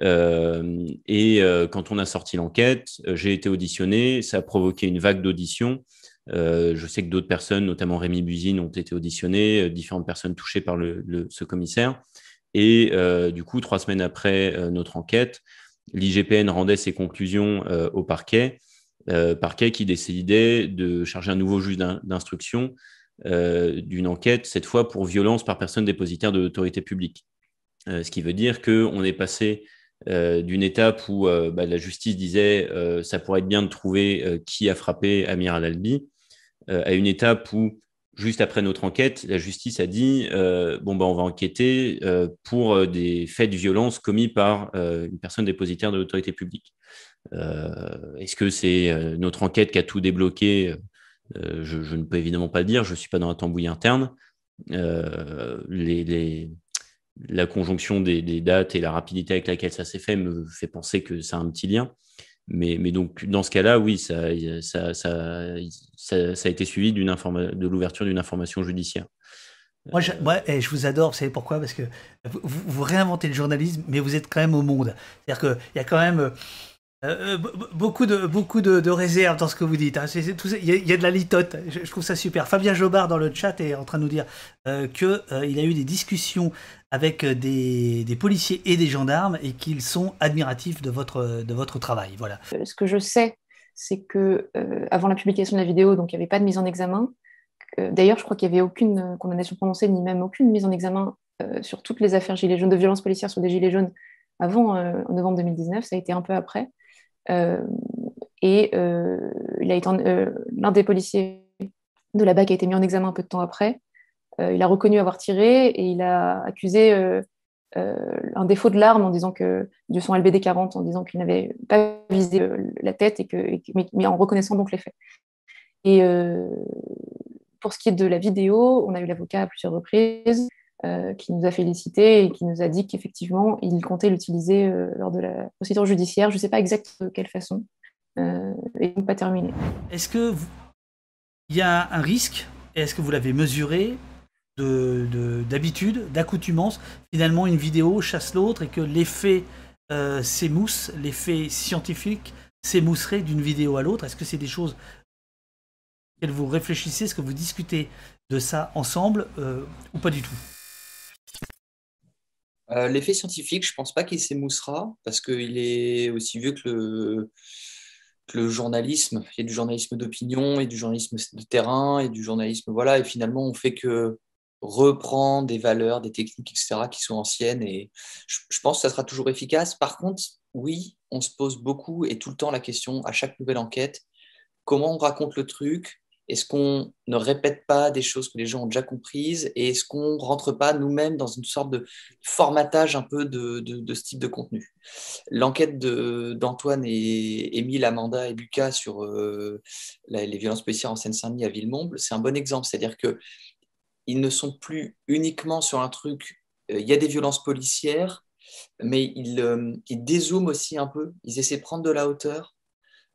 Euh, et quand on a sorti l'enquête, j'ai été auditionné, ça a provoqué une vague d'auditions. je sais que d'autres personnes, notamment Rémi Buzine, ont été auditionnées, différentes personnes touchées par le, ce commissaire. Et du coup, trois semaines après notre enquête, l'IGPN rendait ses conclusions au parquet, parquet qui décidait de charger un nouveau juge d'instruction euh, d'une enquête, cette fois pour violence par personne dépositaire de l'autorité publique. Euh, ce qui veut dire qu'on est passé euh, d'une étape où bah, la justice disait ça pourrait être bien de trouver qui a frappé Amir Al-Albi, à une étape où, juste après notre enquête, la justice a dit bon, bah, on va enquêter pour des faits de violence commis par une personne dépositaire de l'autorité publique. Est-ce que c'est notre enquête qui a tout débloqué? Je, ne peux évidemment pas le dire, je ne suis pas dans la tambouille interne. la conjonction des, dates et la rapidité avec laquelle ça s'est fait me fait penser que ça a un petit lien. Mais, mais donc, dans ce cas-là, oui, ça, ça, ça, ça, a été suivi de l'ouverture d'une information judiciaire.
Moi, je, moi, je vous adore, vous savez pourquoi? Parce que vous, vous, réinventez le journalisme, mais vous êtes quand même au monde. C'est-à-dire qu'il y a quand même euh, euh, beaucoup de beaucoup de, réserves dans ce que vous dites. Hein. Il y, a de la litote. Je, trouve ça super. Fabien Jobard dans le chat est en train de nous dire euh, que il a eu des discussions avec des, des, policiers et des gendarmes et qu'ils sont admiratifs de votre de votre travail. Voilà.
Ce que je sais, c'est que avant la publication de la vidéo, donc il n'y avait pas de mise en examen. D'ailleurs, je crois qu'il n'y avait aucune condamnation prononcée ni même aucune mise en examen sur toutes les affaires gilets jaunes de violences policières sur des gilets jaunes avant novembre 2019. Ça a été un peu après. Euh, et euh, euh, l'un des policiers de la BAC a été mis en examen un peu de temps après. il a reconnu avoir tiré et il a accusé un défaut de l'arme en disant que de son LBD 40 en disant qu'il n'avait pas visé la tête et que mais, en reconnaissant donc les faits. Et pour ce qui est de la vidéo, on a eu l'avocat à plusieurs reprises. Euh, qui nous a félicité et qui nous a dit qu'effectivement, il comptait l'utiliser euh, lors de la procédure judiciaire. Je ne sais pas exactement de quelle façon. Euh, et donc pas terminé.
Est-ce que il y a un risque Est-ce que vous l'avez mesuré d'habitude, de, d'accoutumance Finalement, une vidéo chasse l'autre et que l'effet s'émousse, l'effet scientifique s'émousserait d'une vidéo à l'autre? Est-ce que c'est des choses que vous réfléchissez? Est-ce que vous discutez de ça ensemble ou pas du tout?
Euh, l'effet scientifique, je ne pense pas qu'il s'émoussera parce qu'il est aussi vieux que le, journalisme. Il y a du journalisme d'opinion et du journalisme de terrain et du journalisme. Voilà, et finalement, on fait que reprendre des valeurs, des techniques, etc., qui sont anciennes. Et je, pense que ça sera toujours efficace. Par contre, oui, on se pose beaucoup et tout le temps la question, à chaque nouvelle enquête, comment on raconte le truc est-ce qu'on ne répète pas des choses que les gens ont déjà comprises Et est-ce qu'on ne rentre pas nous-mêmes dans une sorte de formatage un peu de, ce type de contenu? L'enquête d'Antoine et Émile, Amanda et Lucas sur euh, les violences policières en Seine-Saint-Denis à Villemomble, c'est un bon exemple. C'est-à-dire qu'ils ne sont plus uniquement sur un truc, euh, il y a des violences policières, mais ils, euh, ils dézooment aussi un peu, ils essaient de prendre de la hauteur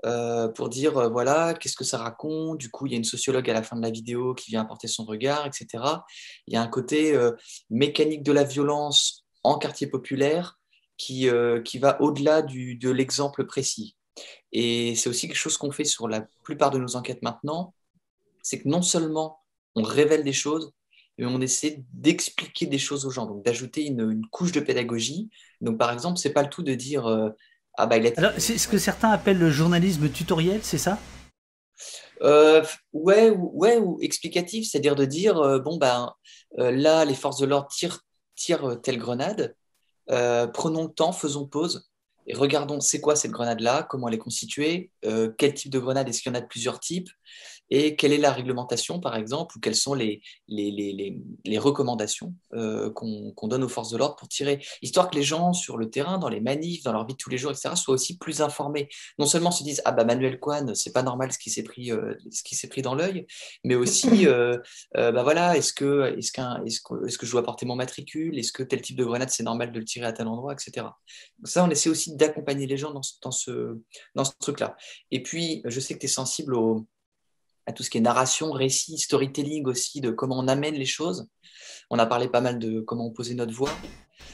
euh, pour dire euh, voilà, qu'est-ce que ça raconte? Du coup, il y a une sociologue à la fin de la vidéo qui vient apporter son regard, etc. Il y a un côté euh, mécanique de la violence en quartier populaire qui, qui va au-delà de l'exemple précis. Et c'est aussi quelque chose qu'on fait sur la plupart de nos enquêtes maintenant, c'est que non seulement on révèle des choses, mais on essaie d'expliquer des choses aux gens, donc d'ajouter une, une, couche de pédagogie. Donc par exemple, c'est pas le tout de dire
ah bah, c'est ce que certains appellent le journalisme tutoriel, c'est ça?
Euh, ouais, ouais, ou explicatif, c'est-à-dire de dire euh, bon ben euh, là les forces de l'ordre tirent, tirent telle grenade, prenons le temps, faisons pause et regardons c'est quoi cette grenade là, comment elle est constituée, quel type de grenade, est-ce qu'il y en a de plusieurs types, et quelle est la réglementation, par exemple, ou quelles sont les, les, les, les recommandations euh, qu'on donne aux forces de l'ordre pour tirer, histoire que les gens sur le terrain, dans les manifs, dans leur vie de tous les jours, etc., soient aussi plus informés. Non seulement se disent ah bah Manuel Coine, c'est pas normal ce qui s'est pris, euh, ce qui s'est pris dans l'œil, mais aussi euh, bah voilà, est-ce que est-ce qu'un est-ce que, est que je dois porter mon matricule, est-ce que tel type de grenade c'est normal de le tirer à tel endroit, etc. Donc ça, on essaie aussi d'accompagner les gens dans, dans ce dans ce truc-là. Et puis, je sais que tu es sensible au à tout ce qui est narration, récit, storytelling aussi, de comment on amène les choses. On a parlé pas mal de comment on posait notre voix.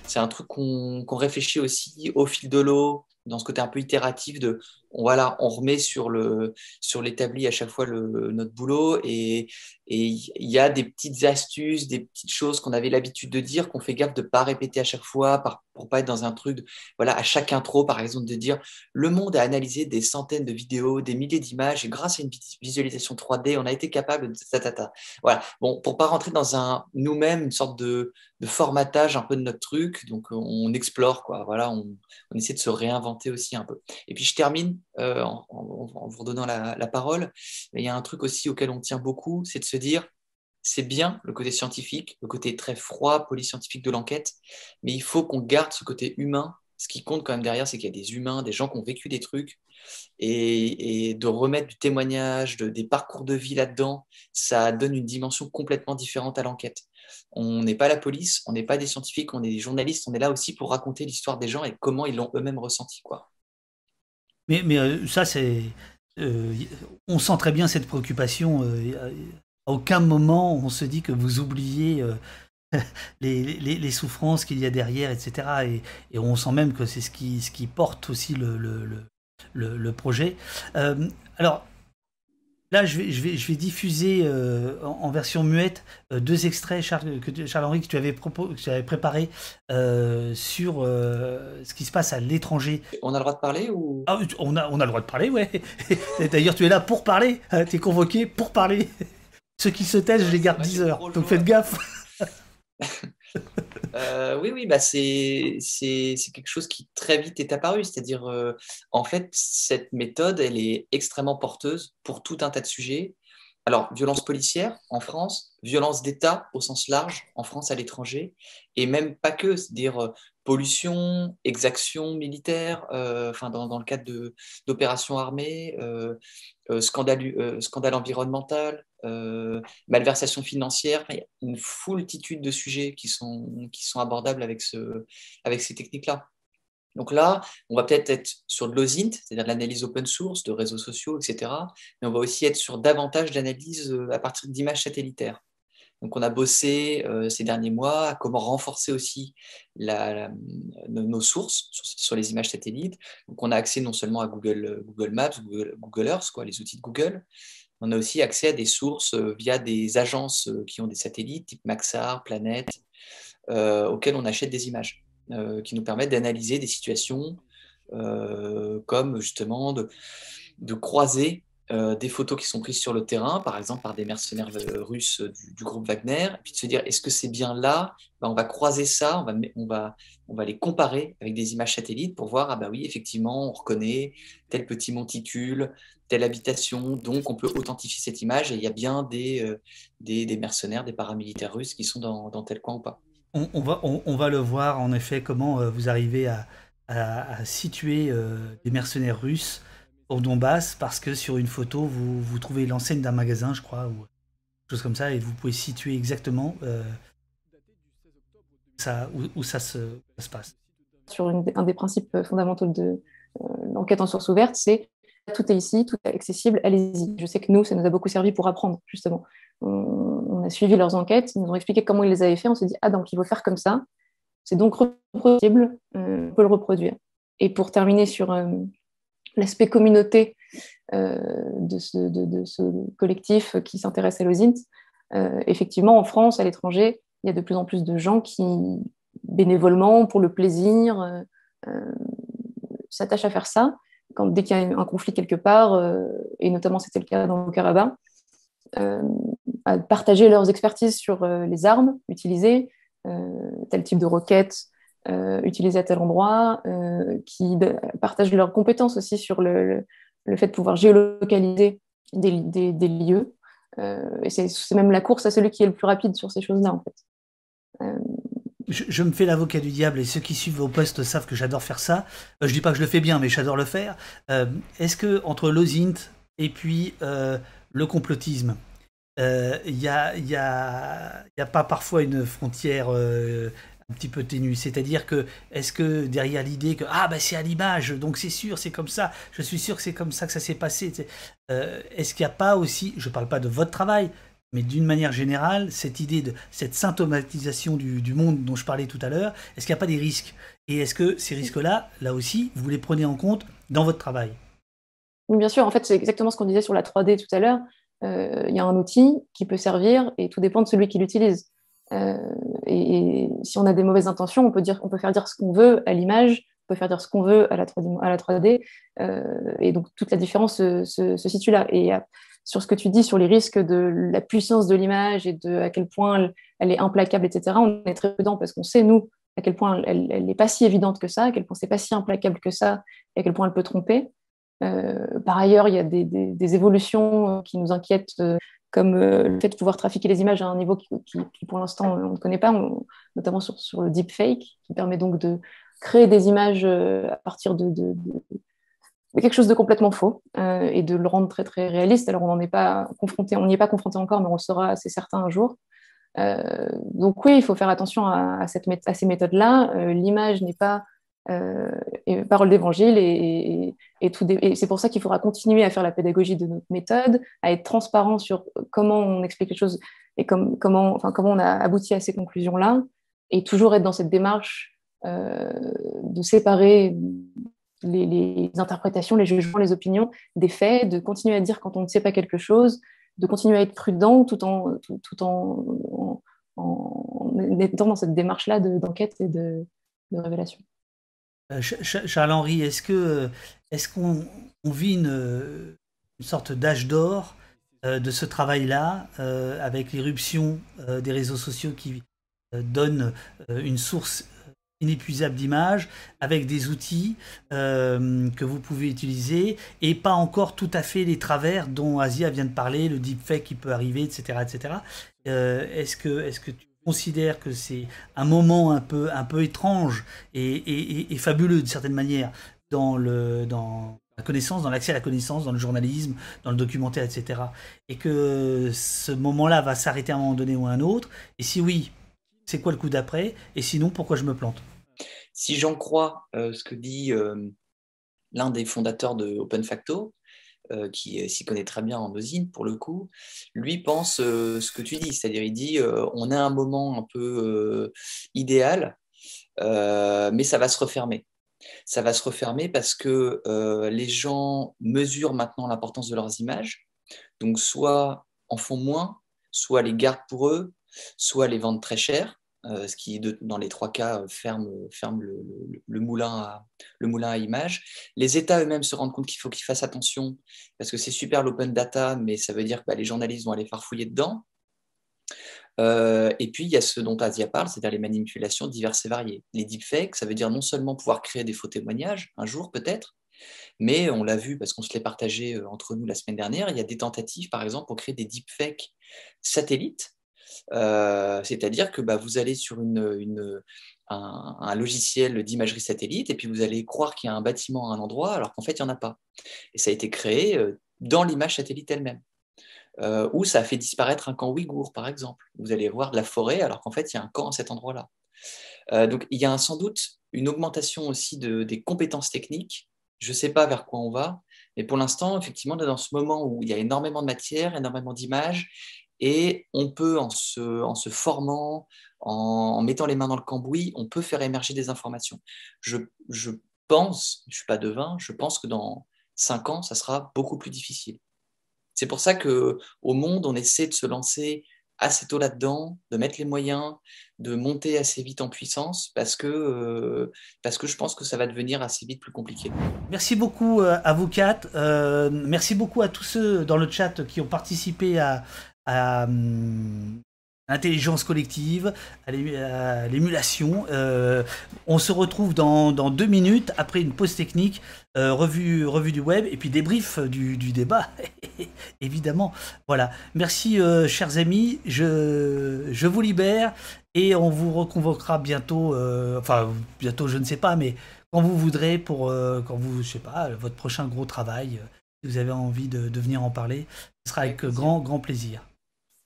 C'est un truc qu'on réfléchit aussi au fil de l'eau, dans ce côté un peu itératif de voilà, on remet sur sur l'établi à chaque fois le, notre boulot et il y a des petites astuces, des petites choses qu'on avait l'habitude de dire qu'on fait gaffe de pas répéter à chaque fois par, pour pas être dans un truc voilà à chaque intro par exemple de dire le monde a analysé des centaines de vidéos, des milliers d'images et grâce à une visualisation 3D, on a été capable de ta, ta, voilà. Bon, pour pas rentrer dans un nous-mêmes une sorte de, de formatage un peu de notre truc, donc on explore quoi, voilà, on essaie de se réinventer aussi un peu. Et puis je termine euh, en, vous redonnant la, parole. il y a un truc aussi auquel on tient beaucoup, c'est de se dire, c'est bien le côté scientifique, le côté très froid, polyscientifique de l'enquête, mais il faut qu'on garde ce côté humain Ce qui compte quand même derrière, c'est qu'il y a des humains, des gens qui ont vécu des trucs. Et, de remettre du témoignage, des parcours de vie là-dedans, ça donne une dimension complètement différente à l'enquête. On n'est pas la police, on n'est pas des scientifiques, on est des journalistes, on est là aussi pour raconter l'histoire des gens et comment ils l'ont eux-mêmes ressenti. Quoi.
Mais, mais euh, ça, c'est. Euh, on sent très bien cette préoccupation. Euh, à aucun moment on se dit que vous oubliez les, souffrances qu'il y a derrière, etc. Et, on sent même que c'est ce qui, porte aussi le projet. alors, Là, je vais, je vais, je vais diffuser euh, en, version muette euh, deux extraits, Charles, que, Charles-Henri, que tu avais, propos, que tu avais préparé euh, sur ce qui se passe à l'étranger.
On a le droit de parler ou?
Ah, on, a, on a le droit de parler, ouais. D'ailleurs, tu es là pour parler. tu es convoqué pour parler. Ceux qui se taisent, je les garde 10 heures. Donc faites gaffe.
Euh, oui, oui, bah c'est quelque chose qui très vite est apparu. C'est-à-dire, euh, en fait, cette méthode, elle est extrêmement porteuse pour tout un tas de sujets. Alors, violence policière en France, violence d'État au sens large en France, à l'étranger, et même pas que, c'est-à-dire euh, pollution, exaction militaire, enfin dans, le cadre d'opérations armées, scandale, scandale environnemental, euh, malversation financière, une foultitude de sujets qui sont, abordables avec, ce, avec ces techniques-là. Donc là, on va peut-être être sur de l'OSINT, c'est-à-dire de l'analyse open source, de réseaux sociaux, etc. Mais on va aussi être sur davantage d'analyse euh, à partir d'images satellitaires. Donc on a bossé euh, ces derniers mois à comment renforcer aussi nos, sources sur, les images satellites. Donc on a accès non seulement à Google, Google Maps, Google, Earth, les outils de Google, on a aussi accès à des sources euh, via des agences euh, qui ont des satellites, type Maxar, Planète, euh, auxquelles on achète des images, qui nous permettent d'analyser des situations comme justement de croiser des photos qui sont prises sur le terrain, par exemple par des mercenaires russes du, groupe Wagner, et puis de se dire est-ce que c'est bien là? Ben, On va croiser ça, on va, on, va, on va les comparer avec des images satellites pour voir ah bah oui, effectivement, on reconnaît tel petit monticule, telle habitation, donc on peut authentifier cette image et il y a bien des, euh, des, mercenaires, des paramilitaires russes qui sont dans, tel coin ou pas.
On, va, on, va, le voir en effet comment euh, vous arrivez à, à, situer euh, des mercenaires russes au Donbass parce que sur une photo vous, vous trouvez l'enseigne d'un magasin je crois ou chose comme ça et vous pouvez situer exactement ça, où, ça, se, passe.
Sur un des principes fondamentaux de l'enquête en source ouverte, c'est tout est ici, tout est accessible, allez-y. Je sais que nous, ça nous a beaucoup servi pour apprendre, justement. On, a suivi leurs enquêtes, ils nous ont expliqué comment ils les avaient fait, on s'est dit, ah, donc il faut faire comme ça, c'est donc reproducible, euh, on peut le reproduire. Et pour terminer sur euh, l'aspect communauté euh, de, ce, collectif qui s'intéresse à l'OSINT, effectivement, en France, à l'étranger, il y a de plus en plus de gens qui, bénévolement, pour le plaisir, s'attachent à faire ça. Dès qu'il y a un conflit quelque part, euh, et notamment c'était le cas dans le Karabakh, euh, à partager leurs expertises sur euh, les armes utilisées, tel type de roquettes utilisées à tel endroit, qui partagent leurs compétences aussi sur le, le, fait de pouvoir géolocaliser des, des, lieux. et c'est même la course à celui qui est le plus rapide sur ces choses-là, en fait
je, me fais l'avocat du diable et ceux qui suivent vos posts savent que j'adore faire ça. Euh, je dis pas que je le fais bien, mais j'adore le faire. Euh, est-ce que entre l'OSINT et puis euh, le complotisme, il n'y a, y a, y a, pas parfois une frontière un petit peu ténue C'est-à-dire que est-ce que derrière l'idée que ah bah c'est à l'image, donc c'est sûr, c'est comme ça, je suis sûr que c'est comme ça que ça s'est passé. est-ce qu'il n'y a pas aussi, je ne parle pas de votre travail, mais d'une manière générale, cette idée de cette symptomatisation du, monde dont je parlais tout à l'heure, est-ce qu'il n'y a pas des risques? Et est-ce que ces risques-là, là aussi, vous les prenez en compte dans votre travail?
Bien sûr. En fait, c'est exactement ce qu'on disait sur la 3D tout à l'heure. Euh, il y a un outil qui peut servir et tout dépend de celui qui l'utilise. Euh, et, si on a des mauvaises intentions, on peut, dire, on peut faire dire ce qu'on veut à l'image, on peut faire dire ce qu'on veut à la 3D. À la 3D euh, et donc, toute la différence se, situe là. Et sur ce que tu dis sur les risques de la puissance de l'image et de à quel point elle, est implacable, etc. On est très prudent parce qu'on sait, nous, à quel point elle n'est pas si évidente que ça, à quel point c'est pas si implacable que ça, et à quel point elle peut tromper. Euh, par ailleurs, il y a des, évolutions qui nous inquiètent, euh, comme euh, le fait de pouvoir trafiquer les images à un niveau qui, pour l'instant, on ne connaît pas, notamment sur, le deepfake, qui permet donc de, créer des images à partir de, quelque chose de complètement faux et de le rendre très très réaliste. Alors on n'en est n'y est pas confronté encore, mais on le sera, c'est certain, un jour. donc oui, il faut faire attention à ces méthodes-là. L'image n'est pas euh, parole d'évangile et, c'est pour ça qu'il faudra continuer à faire la pédagogie de notre méthode, à être transparent sur comment on explique les choses et comment, enfin, comment on a abouti à ces conclusions-là, et toujours être dans cette démarche euh, de séparer les, interprétations, les jugements, les opinions des faits, de continuer à dire quand on ne sait pas quelque chose, de continuer à être prudent tout en, étant dans cette démarche-là d'enquête et de révélation.
Euh, Charles-Henri, est-ce qu'on vit une, sorte d'âge d'or euh, de ce travail-là, euh, avec l'irruption des réseaux sociaux qui donnent une source inépuisable d'images, avec des outils que vous pouvez utiliser, et pas encore tout à fait les travers dont Asia vient de parler, le deepfake qui peut arriver, etc. etc. est-ce que, est -ce que considère que c'est un moment un peu, un peu étrange et, fabuleux d'une certaine manière dans, le, dans la connaissance, dans l'accès à la connaissance, dans le journalisme, dans le documentaire, etc. Et que ce moment-là va s'arrêter à un moment donné ou à un autre. Et si oui, c'est quoi le coup d'après? Et sinon, pourquoi je me plante?
Si j'en crois euh, ce que dit euh, l'un des fondateurs de OpenFacto, euh, qui s'y connaît très bien en usine pour le coup, lui pense euh, ce que tu dis, c'est-à-dire il dit euh, on a un moment un peu idéal, mais ça va se refermer. Ça va se refermer parce que les gens mesurent maintenant l'importance de leurs images, donc soit en font moins, soit les gardent pour eux, soit les vendent très cher. Euh, ce qui, dans les trois cas, ferme, ferme le, moulin à, le moulin à images. Les États eux-mêmes se rendent compte qu'il faut qu'ils fassent attention, parce que c'est super l'open data, mais ça veut dire que bah, les journalistes vont aller farfouiller dedans. Euh, et puis, il y a ce dont Asia parle, c'est-à-dire les manipulations diverses et variées. Les deepfakes, ça veut dire non seulement pouvoir créer des faux témoignages, un jour peut-être, mais on l'a vu parce qu'on se l'est partagé euh, entre nous la semaine dernière, il y a des tentatives, par exemple, pour créer des deepfakes satellites euh, c'est-à-dire que bah, vous allez sur un, logiciel d'imagerie satellite et puis vous allez croire qu'il y a un bâtiment à un endroit alors qu'en fait, il n'y en a pas. Et ça a été créé euh, dans l'image satellite elle-même. Euh, ou ça a fait disparaître un camp ouïghour, par exemple. Vous allez voir de la forêt alors qu'en fait, il y a un camp à cet endroit-là. donc, il y a sans doute une augmentation aussi de, des compétences techniques. Je ne sais pas vers quoi on va, mais pour l'instant, effectivement, dans ce moment où il y a énormément de matière, énormément d'images, et on peut, en se, formant, en, mettant les mains dans le cambouis, on peut faire émerger des informations. Je, pense, je ne suis pas devin, je pense que dans cinq ans, ça sera beaucoup plus difficile. C'est pour ça qu'au monde, on essaie de se lancer assez tôt là-dedans, de mettre les moyens, de monter assez vite en puissance, parce que, euh, parce que je pense que ça va devenir assez vite plus compliqué.
Merci beaucoup euh, à vous quatre. Euh, merci beaucoup à tous ceux dans le chat qui ont participé à, à, l'intelligence collective, à l'émulation. Euh, on se retrouve dans, deux minutes après une pause technique, euh, revue, revue du web et puis débrief du, du débat, évidemment. Voilà. Merci, euh, chers amis. Je, je vous libère et on vous reconvoquera bientôt. enfin, bientôt, je ne sais pas, mais quand vous voudrez pour quand vous, je sais pas, votre prochain gros travail. si vous avez envie de, de venir en parler, ce sera avec grand, grand plaisir.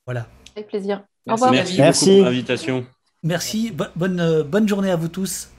Voilà.
Avec plaisir.
Merci, Au revoir. Merci, Merci. pour l'invitation.
Merci. bonne, bonne journée à vous tous.